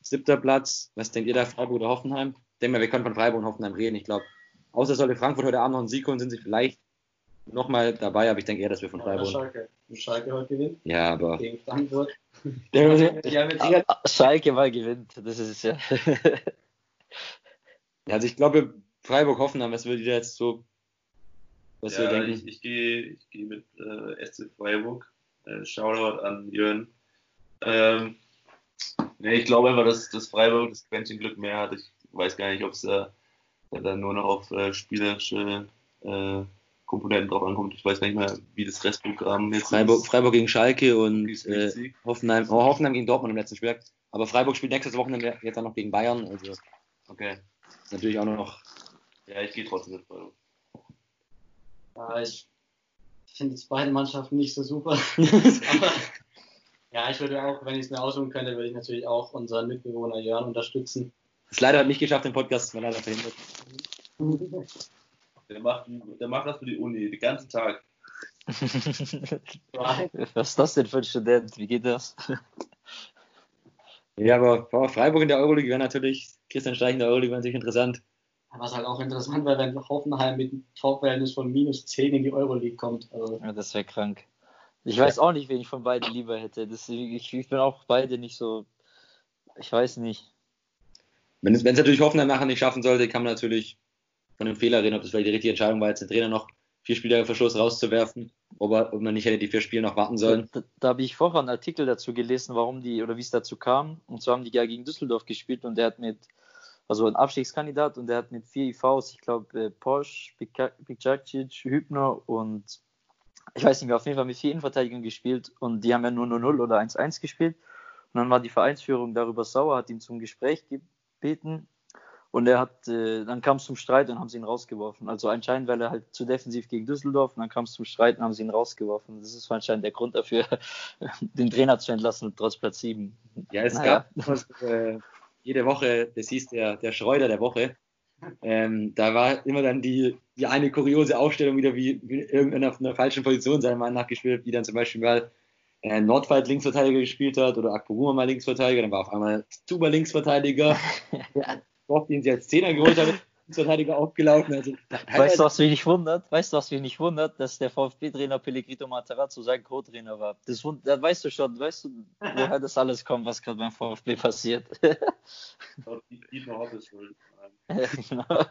siebter Platz, was denkt ihr da, Freiburg oder Hoffenheim? Ich denke mal, wir können von Freiburg und Hoffenheim reden. Ich glaube, Außer sollte Frankfurt heute Abend noch einen Sieg holen, sind sie vielleicht nochmal dabei, aber ich denke eher, dass wir von Freiburg. Schalke. Schalke heute gewinnt. Ja, aber. Gegen Frankfurt. ja, Schalke mal gewinnt. Das ist ja. also ich glaube, Freiburg hoffen dann, was würdet ihr jetzt so. Was ja, ihr denken? Ich, ich gehe ich geh mit äh, SC Freiburg. Äh, Shoutout an Jörn. Ähm, nee, ich glaube einfach, dass, dass Freiburg das Quäntchen Glück mehr hat. Ich weiß gar nicht, ob es äh, dann nur noch auf äh, spielerische äh, Komponenten drauf ankommt. Ich weiß nicht mehr, wie das Restprogramm jetzt Freiburg, ist. Freiburg gegen Schalke und äh, Hoffenheim, oh, Hoffenheim gegen Dortmund im letzten Spiel. Aber Freiburg spielt nächstes Wochenende jetzt dann noch gegen Bayern. Also okay. Natürlich auch noch. Ja, ich gehe trotzdem mit Freiburg. Ja, ich finde jetzt beide Mannschaften nicht so super. Aber ja, ich würde auch, wenn ich es mir aussuchen könnte, würde ich natürlich auch unseren Mitbewohner Jörn unterstützen. Ist leider nicht geschafft, den Podcast war leider verhindert. Der macht, der macht das für die Uni, den ganzen Tag. Was ist das denn für ein Student? Wie geht das? Ja, aber Freiburg in der Euroleague wäre natürlich, Christian Streich in der Euroleague wäre natürlich interessant. Was halt auch interessant wäre, wenn Hoffenheim mit einem Torverhältnis von minus 10 in die Euroleague kommt. Also ja, das wäre krank. Ich weiß auch nicht, wen ich von beiden lieber hätte. Das, ich, ich bin auch beide nicht so. Ich weiß nicht. Wenn es, wenn es natürlich Hoffenheim nachher nicht schaffen sollte, kann man natürlich von einem Fehler reden, ob das vielleicht die richtige Entscheidung war, jetzt den Trainer noch vier Spieler Verschluss rauszuwerfen, ob, er, ob man nicht hätte die vier Spiele noch warten sollen. Da, da habe ich vorher einen Artikel dazu gelesen, warum die oder wie es dazu kam. Und zwar haben die ja gegen Düsseldorf gespielt und der hat mit, also ein Abstiegskandidat und der hat mit vier IVs, ich glaube, äh, Porsche, Bikjacic, Hübner und ich weiß nicht mehr, auf jeden Fall mit vier Innenverteidigern gespielt und die haben ja nur 0-0 oder 1-1 gespielt. Und dann war die Vereinsführung darüber sauer, hat ihn zum Gespräch gebeten und er hat, äh, dann kam es zum Streit und haben sie ihn rausgeworfen. Also anscheinend, weil er halt zu defensiv gegen Düsseldorf und dann kam es zum Streit und haben sie ihn rausgeworfen. Das ist anscheinend der Grund dafür, den Trainer zu entlassen, trotz Platz 7. Ja, es naja. gab äh, jede Woche, das hieß der, der Schreuder der Woche. Ähm, da war immer dann die, die eine kuriose Aufstellung wieder, wie, wie irgendeiner auf einer falschen Position seiner Meinung nach gespielt, wie dann zum Beispiel mal äh, Nordwald Linksverteidiger gespielt hat oder Akpoguma mal Linksverteidiger, dann war auf einmal Zuber Linksverteidiger. ja, Bock, den sie als Zehner geholt haben, Linksverteidiger aufgelaufen. Also, weißt du, was mich nicht wundert? Weißt du, was mich nicht wundert? Dass der VfB-Trainer Pellegrino Matarazzo sein Co-Trainer war. Das, das weißt du schon, weißt du, woher das alles kommt, was gerade beim VfB passiert. Dietmar Hopp ist schuld. Ja, genau.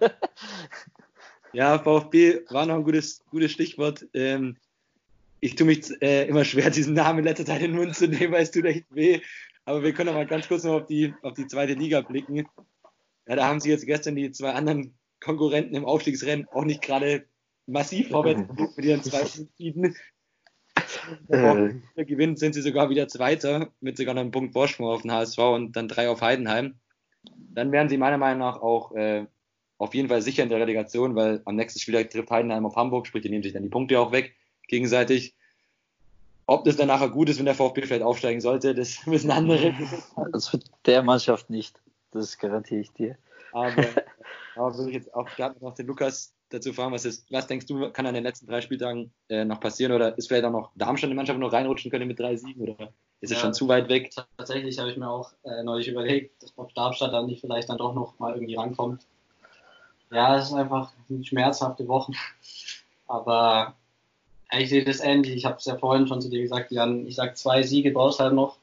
Ja, VfB war noch ein gutes, gutes Stichwort. Ähm, ich tue mich äh, immer schwer, diesen Namen in letzter Zeit in den Mund zu nehmen, weil es tut echt weh. Aber wir können auch mal ganz kurz noch auf die, auf die zweite Liga blicken. Ja, da haben sie jetzt gestern die zwei anderen Konkurrenten im Aufstiegsrennen auch nicht gerade massiv vorwärts mit ihren zwei Unentschieden. Gewinnt, sind sie sogar wieder Zweiter mit sogar einem Punkt Vorsprung auf den HSV und dann drei auf Heidenheim. Dann wären sie meiner Meinung nach auch äh, auf jeden Fall sicher in der Relegation, weil am nächsten Spieltag trifft Heidenheim auf Hamburg, sprich, die nehmen sich dann die Punkte auch weg gegenseitig. Ob das dann nachher gut ist, wenn der VfB vielleicht aufsteigen sollte, das müssen andere. Also der Mannschaft nicht. Das garantiere ich dir. Aber, aber würde ich jetzt auch gerade noch den Lukas dazu fragen, was, ist, was denkst du, kann an den letzten drei Spieltagen äh, noch passieren? Oder ist vielleicht auch noch Darmstadt in die Mannschaft noch reinrutschen können mit drei Siegen? Oder ist ja, es schon zu weit weg? Tatsächlich habe ich mir auch äh, neulich überlegt, ob Darmstadt dann nicht vielleicht dann doch noch mal irgendwie rankommt. Ja, es ist einfach schmerzhafte Wochen. Aber ich sehe das ähnlich. Ich habe es ja vorhin schon zu dir gesagt, Jan. Ich sag zwei Siege brauchst halt noch.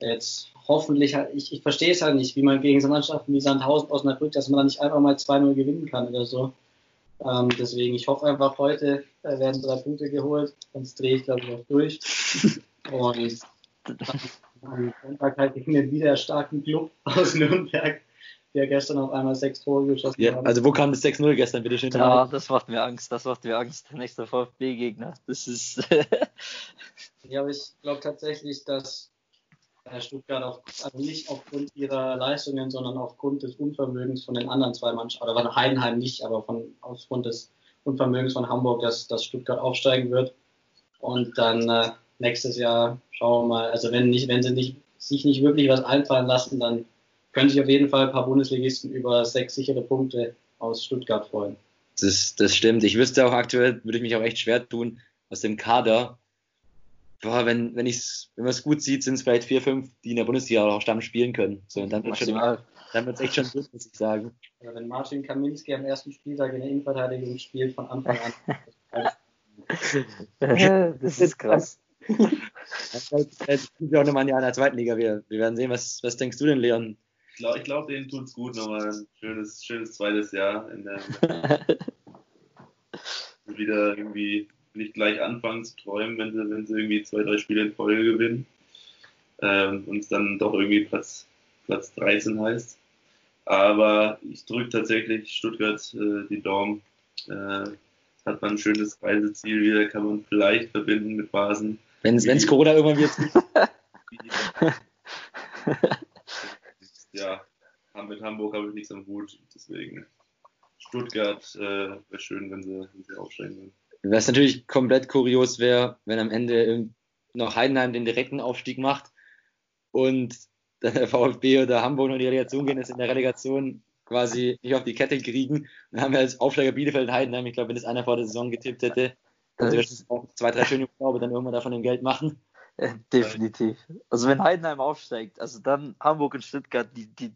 Jetzt hoffentlich, ich, ich verstehe es halt nicht, wie man gegen so Mannschaften wie Sandhausen Osnabrück, dass man da nicht einfach mal 2-0 gewinnen kann oder so. Ähm, deswegen, ich hoffe einfach, heute äh, werden drei Punkte geholt, sonst drehe ich, glaube ich, auch durch. Und am Sonntag halt gegen den wieder starken Club aus Nürnberg, der gestern auf einmal sechs Tore geschossen ja, hat. Also wo kam das 6-0 gestern, bitte schön? Ja, das macht mir Angst, das macht mir Angst. Der nächste VfB-Gegner. Das ist. ja, aber ich glaube tatsächlich, dass Stuttgart auch, also nicht aufgrund ihrer Leistungen, sondern aufgrund des Unvermögens von den anderen zwei Mannschaften, oder von Heidenheim nicht, aber von, aufgrund des Unvermögens von Hamburg, dass, dass Stuttgart aufsteigen wird. Und dann äh, nächstes Jahr schauen wir mal, also wenn nicht, wenn sie nicht, sich nicht wirklich was einfallen lassen, dann können sich auf jeden Fall ein paar Bundesligisten über sechs sichere Punkte aus Stuttgart freuen. Das, das stimmt. Ich wüsste auch aktuell, würde ich mich auch echt schwer tun, aus dem Kader boah, wenn, wenn ich's, wenn man es gut sieht, sind es vielleicht vier, fünf, die in der Bundesliga auch Stamm spielen können. So, und dann wird schon, dann wird's echt schon gut, muss ich sagen. Ja, wenn Martin Kaminski am ersten Spieltag in der Innenverteidigung spielt, von Anfang an. das ist krass. Das ist auch nochmal ein Jahr in der zweiten Liga. Wir, wir werden sehen, was, was denkst du denn, Leon? Ich glaube, glaub, denen tut's gut, nochmal ein schönes, schönes zweites Jahr in der, wieder irgendwie nicht gleich anfangen zu träumen, wenn sie, wenn sie irgendwie zwei, drei Spiele in Folge gewinnen ähm, und es dann doch irgendwie Platz, Platz 13 heißt. Aber ich drücke tatsächlich Stuttgart äh, die Daumen. Äh, hat man ein schönes Reiseziel wieder, kann man vielleicht verbinden mit Basen. Wenn es Corona irgendwann wird. ja, mit Hamburg habe ich nichts am Hut, deswegen Stuttgart äh, wäre schön, wenn sie, wenn sie aufsteigen würden. Was natürlich komplett kurios wäre, wenn am Ende noch Heidenheim den direkten Aufstieg macht und der VfB oder Hamburg noch in die Relegation gehen, ist in der Relegation quasi nicht auf die Kette kriegen. Dann haben wir als Aufsteiger Bielefeld und Heidenheim, ich glaube, wenn das einer vor der Saison getippt hätte, dann würde es auch zwei, drei schöne Urlaube dann irgendwann davon im Geld machen. Definitiv. Also wenn Heidenheim aufsteigt, also dann Hamburg und Stuttgart, die, die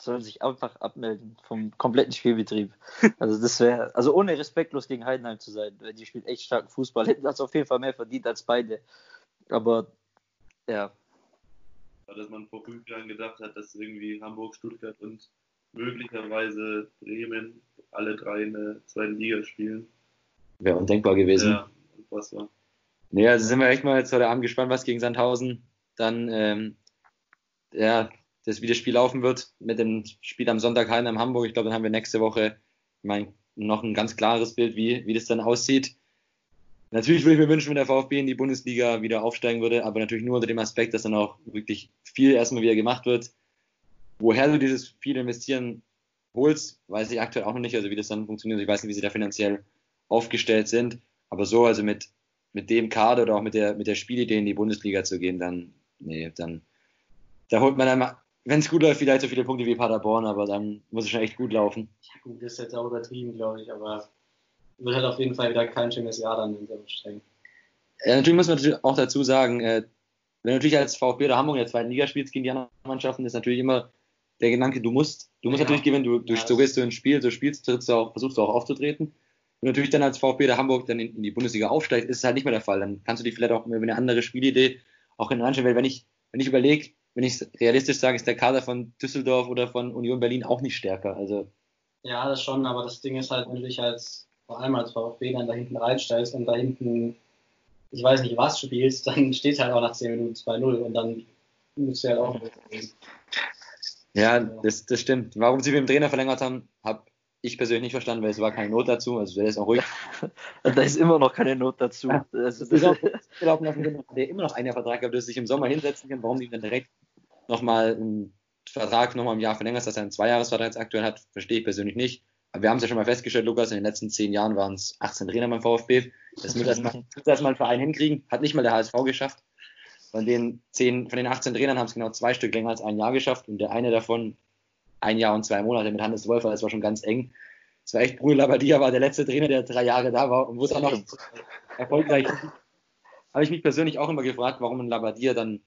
sollen sich einfach abmelden vom kompletten Spielbetrieb. Also das wäre, also ohne respektlos gegen Heidenheim zu sein, die spielt echt starken Fußball, hätten das auf jeden Fall mehr verdient als beide. Aber ja. Dass man vor fünf Jahren gedacht hat, dass irgendwie Hamburg, Stuttgart und möglicherweise Bremen alle drei in der zweiten Liga spielen. Wäre undenkbar gewesen. Ja, unfassbar. Nee, also sind wir echt mal jetzt heute Abend gespannt, was gegen Sandhausen dann ähm, ja, das wie das Spiel laufen wird mit dem Spiel am Sonntag Heim in Hamburg. Ich glaube, dann haben wir nächste Woche mein, noch ein ganz klares Bild, wie, wie das dann aussieht. Natürlich würde ich mir wünschen, wenn der VfB in die Bundesliga wieder aufsteigen würde, aber natürlich nur unter dem Aspekt, dass dann auch wirklich viel erstmal wieder gemacht wird. Woher du dieses viel investieren holst, weiß ich aktuell auch noch nicht, also wie das dann funktioniert. Ich weiß nicht, wie sie da finanziell aufgestellt sind. Aber so, also mit, mit dem Kader oder auch mit der, mit der Spielidee in die Bundesliga zu gehen, dann, nee, dann, da holt man dann wenn es gut läuft, vielleicht so viele Punkte wie Paderborn, aber dann muss es schon echt gut laufen. Ja, gut, das ist jetzt auch übertrieben, glaube ich, aber wird halt auf jeden Fall wieder kein schönes Jahr dann in so streng. Ja, natürlich muss man auch dazu sagen, äh, wenn du natürlich als VfB oder Hamburg in der zweiten Liga spielst gegen die anderen Mannschaften, ist natürlich immer der Gedanke, du musst, du musst ja. natürlich gewinnen, du, du ja, so gehst du ins Spiel, so spielst, trittst du auch, versuchst du auch aufzutreten. Und natürlich dann als VfB oder Hamburg dann in, in die Bundesliga aufsteigt, ist es halt nicht mehr der Fall. Dann kannst du dich vielleicht auch über eine andere Spielidee auch in weil wenn ich, wenn ich überlege, wenn ich es realistisch sage, ist der Kader von Düsseldorf oder von Union Berlin auch nicht stärker. Also ja, das schon, aber das Ding ist halt, wenn du dich als, vor allem als VfB dann da hinten reinstellst und da hinten, ich weiß nicht was spielst, dann steht halt auch nach 10 Minuten 2-0 und dann musst du halt auch. Ja, das, das stimmt. Warum sie mit dem Trainer verlängert haben, habe ich persönlich nicht verstanden, weil es war keine Not dazu. Also der ist auch ruhig. da ist immer noch keine Not dazu. Ja, also, das ist auch, der immer noch einen Vertrag hat, der sich im Sommer hinsetzen kann. Warum die dann direkt nochmal einen Vertrag nochmal im Jahr verlängert, dass er einen Zweijahresvertrag jetzt aktuell hat, verstehe ich persönlich nicht. Aber wir haben es ja schon mal festgestellt, Lukas, in den letzten zehn Jahren waren es 18 Trainer beim VfB. Das muss erstmal erst ein Verein hinkriegen. Hat nicht mal der HSV geschafft. Von den, zehn, von den 18 Trainern haben es genau zwei Stück länger als ein Jahr geschafft und der eine davon ein Jahr und zwei Monate mit Hannes Wolfer, das war schon ganz eng. Es war echt Bruno Labbadia war der letzte Trainer, der drei Jahre da war und wo es auch noch erfolgreich habe ich mich persönlich auch immer gefragt, warum ein Labbadia dann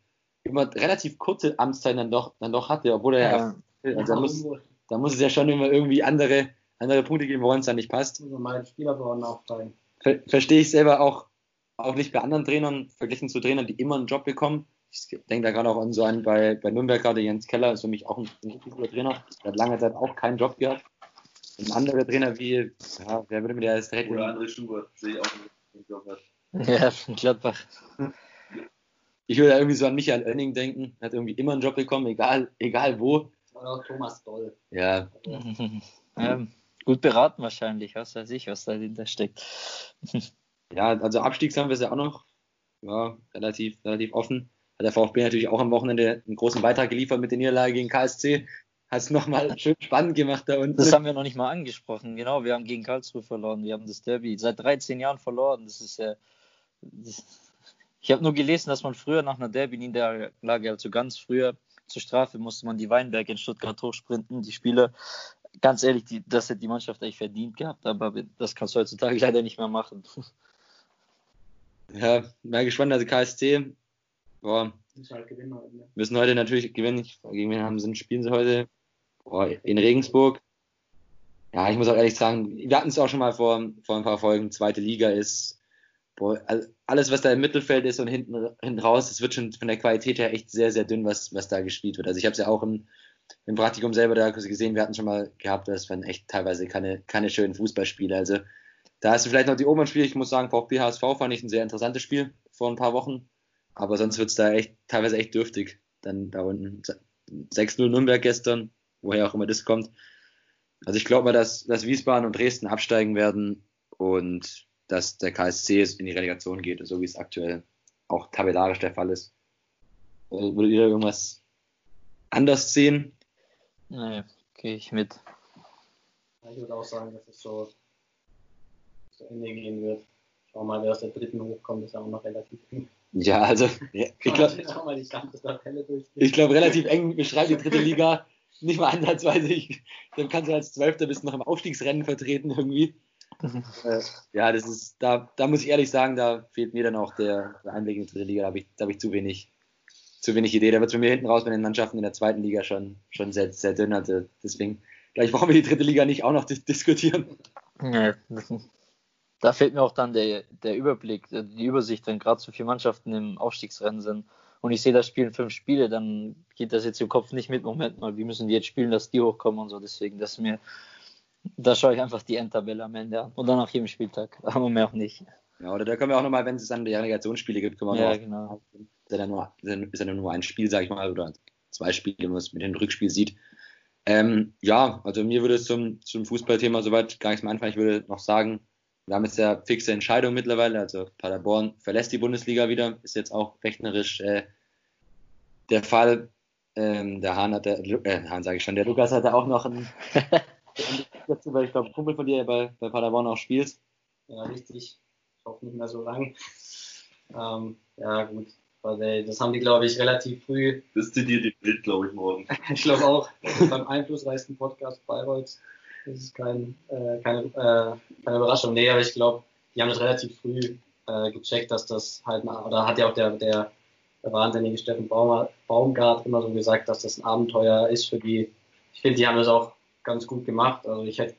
immer relativ kurze Amtszeiten dann doch, dann doch hatte, obwohl er ja, ja also da, muss, da muss es ja schon immer irgendwie andere, andere Punkte geben, wo uns dann nicht passt. Also mein Spielerbrauen aufteilen. Ver Verstehe ich selber auch, auch nicht bei anderen Trainern, verglichen zu Trainern, die immer einen Job bekommen. Ich denke da gerade auch an so einen bei, bei Nürnberg gerade, Jens Keller ist für mich auch ein, ein richtig guter Trainer. Der hat lange Zeit auch keinen Job gehabt. Ein anderer Trainer wie, ja, wer würde mir der jetzt direkt... Oder André Schubert, sehe ich auch nicht. Job hat. Ja, von Gladbach. Ich würde irgendwie so an Michael Oenning denken, hat irgendwie immer einen Job bekommen, egal, egal wo. Oder auch Thomas Doll. Ja, ähm, gut beraten wahrscheinlich, was weiß ich, was dahinter steckt. ja, also Abstiegs haben wir es ja auch noch ja, relativ, relativ offen. Hat der VfB natürlich auch am Wochenende einen großen Beitrag geliefert mit der Niederlage gegen KSC. Hat es nochmal schön spannend gemacht da unten. Das haben wir noch nicht mal angesprochen. Genau, wir haben gegen Karlsruhe verloren. Wir haben das Derby seit 13 Jahren verloren. Das ist ja. Das, ich habe nur gelesen, dass man früher nach einer Derby-Niederlage, also ganz früher, zur Strafe musste man die Weinberg in Stuttgart hochsprinten. Die Spieler, ganz ehrlich, die, das hätte die Mannschaft eigentlich verdient gehabt, aber das kannst du heutzutage leider nicht mehr machen. Ja, mal gespannt. Also KSC, boah, Muss halt gewinnen heute. Ne? müssen heute natürlich gewinnen. Gegen wen haben sie, spielen sie heute? Boah, in Regensburg. Ja, ich muss auch ehrlich sagen, wir hatten es auch schon mal vor, vor ein paar Folgen. Zweite Liga ist, boah, alles, was da im Mittelfeld ist und hinten, hinten raus, das wird schon von der Qualität her echt sehr, sehr dünn, was, was da gespielt wird. Also ich habe es ja auch im, im Praktikum selber da gesehen, wir hatten schon mal gehabt, das waren echt teilweise keine, keine schönen Fußballspiele. Also da hast du vielleicht noch die oberen Spiele. Ich muss sagen, VfB HSV fand ich ein sehr interessantes Spiel vor ein paar Wochen. Aber sonst wird es da echt teilweise echt dürftig. Dann da unten 6-0 Nürnberg gestern, woher auch immer das kommt. Also ich glaube mal, dass, dass Wiesbaden und Dresden absteigen werden und dass der KSC in die Relegation geht, so wie es aktuell auch tabellarisch der Fall ist. Äh, Würdet ihr da irgendwas anders sehen? Nee, gehe ich mit. Ich würde auch sagen, dass es so zu Ende gehen wird. Schau mal, wer aus der dritten hochkommt, ist ja auch noch relativ eng. Ja, also ja, ich glaube ich glaub, relativ eng beschreibt die dritte Liga. Nicht mal ansatzweise. Ich, dann kannst du als Zwölfter bis noch im Aufstiegsrennen vertreten irgendwie. Ja, das ist, da, da muss ich ehrlich sagen, da fehlt mir dann auch der, der Einblick in die dritte Liga. Da habe ich, da hab ich zu wenig, zu wenig Idee. Da wird es bei mir hinten raus bei den Mannschaften in der zweiten Liga schon, schon sehr, sehr dünn. Also deswegen, gleich brauchen wir die dritte Liga nicht auch noch dis diskutieren. Nee, da fehlt mir auch dann der, der Überblick, äh, die Übersicht, wenn gerade so viele Mannschaften im Aufstiegsrennen sind und ich sehe, das spielen fünf Spiele, dann geht das jetzt im Kopf nicht mit. Moment mal, wie müssen die jetzt spielen, dass die hochkommen und so. Deswegen, das ist mir, da schaue ich einfach die Endtabelle am Ende an und dann nach jedem Spieltag, aber mehr auch nicht. Ja, oder da können wir auch nochmal, wenn es dann die Relegationsspiele gibt, können wir Ja, noch genau. ist ja dann nur, ist ja dann nur ein Spiel, sag ich mal, oder zwei Spiele, wenn man es mit dem Rückspiel sieht. Ähm, ja, also mir würde es zum, zum Fußballthema soweit gar nichts mehr anfangen. Ich würde noch sagen, wir haben jetzt ja fixe Entscheidung mittlerweile. Also Paderborn verlässt die Bundesliga wieder, ist jetzt auch rechnerisch äh, der Fall. Ähm, der Hahn hat, der, äh, Hahn sage ich schon, der Lukas hatte auch noch einen, dazu, weil ich glaube, ein Kumpel von dir der bei, bei Paderborn auch spielt. Ja, richtig. Ich hoffe nicht mehr so lang. Ähm, ja, gut. Weil das haben die, glaube ich, relativ früh. Das zitiert die Bild, glaube ich, morgen. Ich glaube auch beim einflussreichsten Podcast Bayreuth. Das ist kein, äh, keine, äh, keine Überraschung. Nee, aber ich glaube, die haben das relativ früh äh, gecheckt, dass das halt, oder hat ja auch der, der, wahnsinnige Steffen Baumgart immer so gesagt, dass das ein Abenteuer ist für die. Ich finde, die haben das auch ganz gut gemacht. Also ich hätte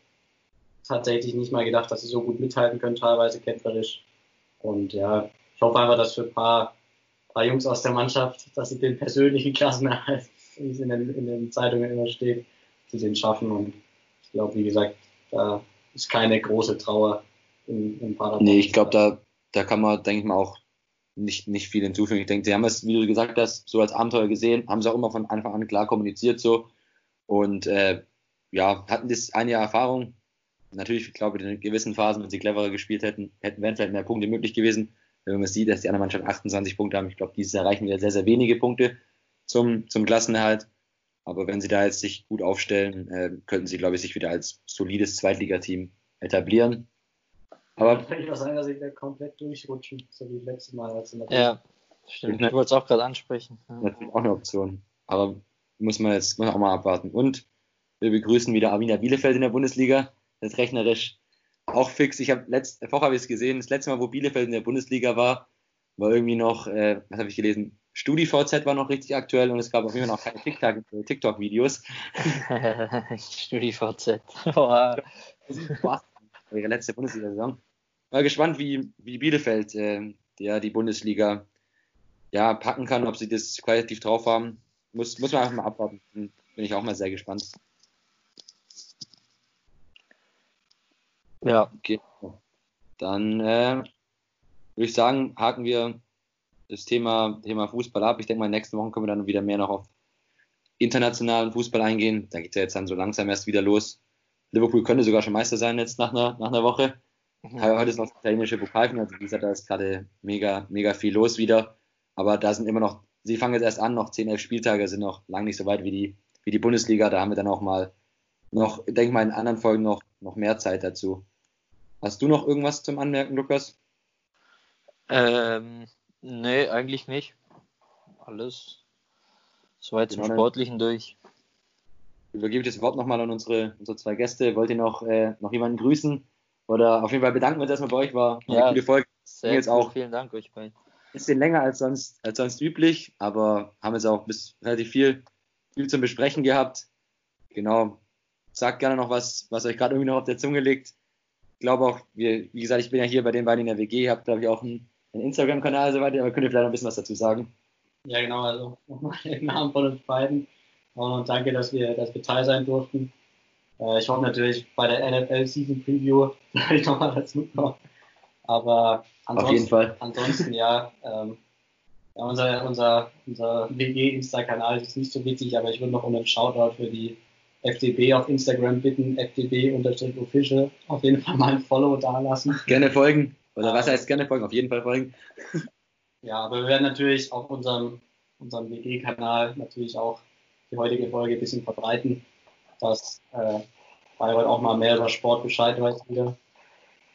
tatsächlich nicht mal gedacht, dass sie so gut mithalten können, teilweise kämpferisch. Und ja, ich hoffe einfach, dass für ein paar, paar Jungs aus der Mannschaft, dass sie den persönlichen Klassenerhalt, wie es in den, in den Zeitungen immer steht, sie den schaffen. Und ich glaube, wie gesagt, da ist keine große Trauer in, in Paderborn. Nee, ich glaube, da, da kann man, denke ich mal, auch nicht, nicht viel hinzufügen. Ich denke, sie haben es, wie du gesagt hast, so als Abenteuer gesehen, haben sie auch immer von Anfang an klar kommuniziert so. Und äh, ja, hatten das eine Jahr Erfahrung. Natürlich, ich glaube, in gewissen Phasen, wenn sie cleverer gespielt hätten, hätten wären vielleicht mehr Punkte möglich gewesen. Wenn man sieht, dass die andere Mannschaft 28 Punkte haben, ich glaube, dieses erreichen wieder sehr, sehr wenige Punkte zum, zum Klassenerhalt. Aber wenn sie da jetzt sich gut aufstellen, äh, könnten sie, glaube ich, sich wieder als solides Zweitligateam etablieren. Aber kann ich aus seiner Sicht ja komplett durchrutschen, so wie letztes Mal. Als in der Ja, stimmt. Ich wollte es auch gerade ansprechen. Ja. natürlich auch eine Option. Aber muss man jetzt muss man auch mal abwarten. Und wir begrüßen wieder Arminia Bielefeld in der Bundesliga. Das ist rechnerisch auch fix. Ich habe letzte Woche habe ich es gesehen. Das letzte Mal, wo Bielefeld in der Bundesliga war, war irgendwie noch, äh, was habe ich gelesen, StudiVZ war noch richtig aktuell und es gab auf jeden Fall noch keine TikTok-Videos. StudiVZ. Ihre letzte Bundesliga-Saison. Mal gespannt, wie, wie Bielefeld äh, ja, die Bundesliga ja, packen kann, ob sie das qualitativ drauf haben. Muss, muss man einfach mal abwarten. Bin ich auch mal sehr gespannt. Ja. Okay. Dann äh, würde ich sagen, haken wir das Thema, Thema Fußball ab. Ich denke mal, in den nächsten Wochen können wir dann wieder mehr noch auf internationalen Fußball eingehen. Da geht es ja jetzt dann so langsam erst wieder los. Liverpool könnte sogar schon Meister sein jetzt nach einer, nach einer Woche. Mhm. Heute ist noch das italienische Pokalfinale, also wie gesagt, da ist gerade mega, mega viel los wieder. Aber da sind immer noch, sie fangen jetzt erst an, noch 10, 11 Spieltage sind noch lang nicht so weit wie die, wie die Bundesliga. Da haben wir dann auch mal noch, denke ich mal, in anderen Folgen noch, noch mehr Zeit dazu. Hast du noch irgendwas zum Anmerken, Lukas? Ähm, nee, eigentlich nicht. Alles soweit zum genau, Sportlichen durch. Ich übergebe das Wort nochmal an unsere, unsere zwei Gäste. Wollt ihr noch, äh, noch jemanden grüßen? Oder auf jeden Fall bedanken wir uns erstmal bei euch. War eine ja, gute Folge. Sehr jetzt auch. Vielen Dank euch beiden bisschen länger als sonst, als sonst üblich, aber haben jetzt auch bis relativ viel, viel zum Besprechen gehabt. Genau. Sagt gerne noch was, was euch gerade irgendwie noch auf der Zunge liegt. Ich glaube auch, wie, wie gesagt, ich bin ja hier bei den beiden in der WG, habt glaube ich auch einen, einen Instagram-Kanal so weiter, aber könnt ihr vielleicht noch ein bisschen was dazu sagen? Ja, genau, also nochmal im Namen von uns beiden. Und danke, dass wir, dass wir Teil sein durften. Äh, ich hoffe natürlich bei der NFL Season Preview, dass ich nochmal dazu komme. Aber Ansonsten. Ansonsten, ja, ähm, ja unser, unser, unser WG-Insta-Kanal ist nicht so witzig, aber ich würde noch um einen Shoutout für die FDB auf Instagram bitten, FDB-Official. Auf jeden Fall mal ein Follow dalassen. Gerne folgen. Oder was heißt gerne folgen? Auf jeden Fall folgen. Ja, aber wir werden natürlich auf unserem, unserem WG-Kanal natürlich auch die heutige Folge ein bisschen verbreiten, dass äh, Bayreuth auch mal mehr über Sport Bescheid weiß wieder.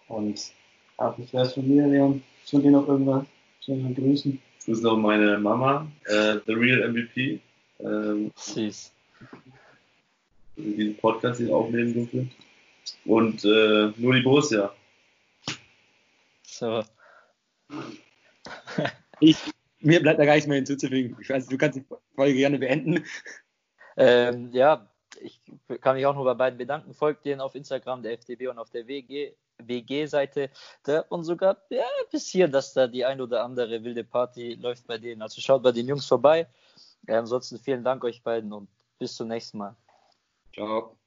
Und ja, das wär's von mir, Leon. Sollen dir noch irgendwas? Sollen wir grüßen? Ich grüße noch meine Mama, äh, The Real MVP. Ähm, Süß. Diesen Podcast hier aufnehmen durfte. Und äh, nur die Borussia. So. ich, mir bleibt da gar nichts mehr hinzuzufügen. Ich weiß, du kannst die Folge gerne beenden. Ähm, ja, ich kann mich auch nur bei beiden bedanken. Folgt denen auf Instagram, der FDB und auf der WG. WG-Seite. Man sogar ja, bis hier, dass da die ein oder andere wilde Party läuft bei denen. Also schaut bei den Jungs vorbei. Ansonsten vielen Dank euch beiden und bis zum nächsten Mal. Ciao.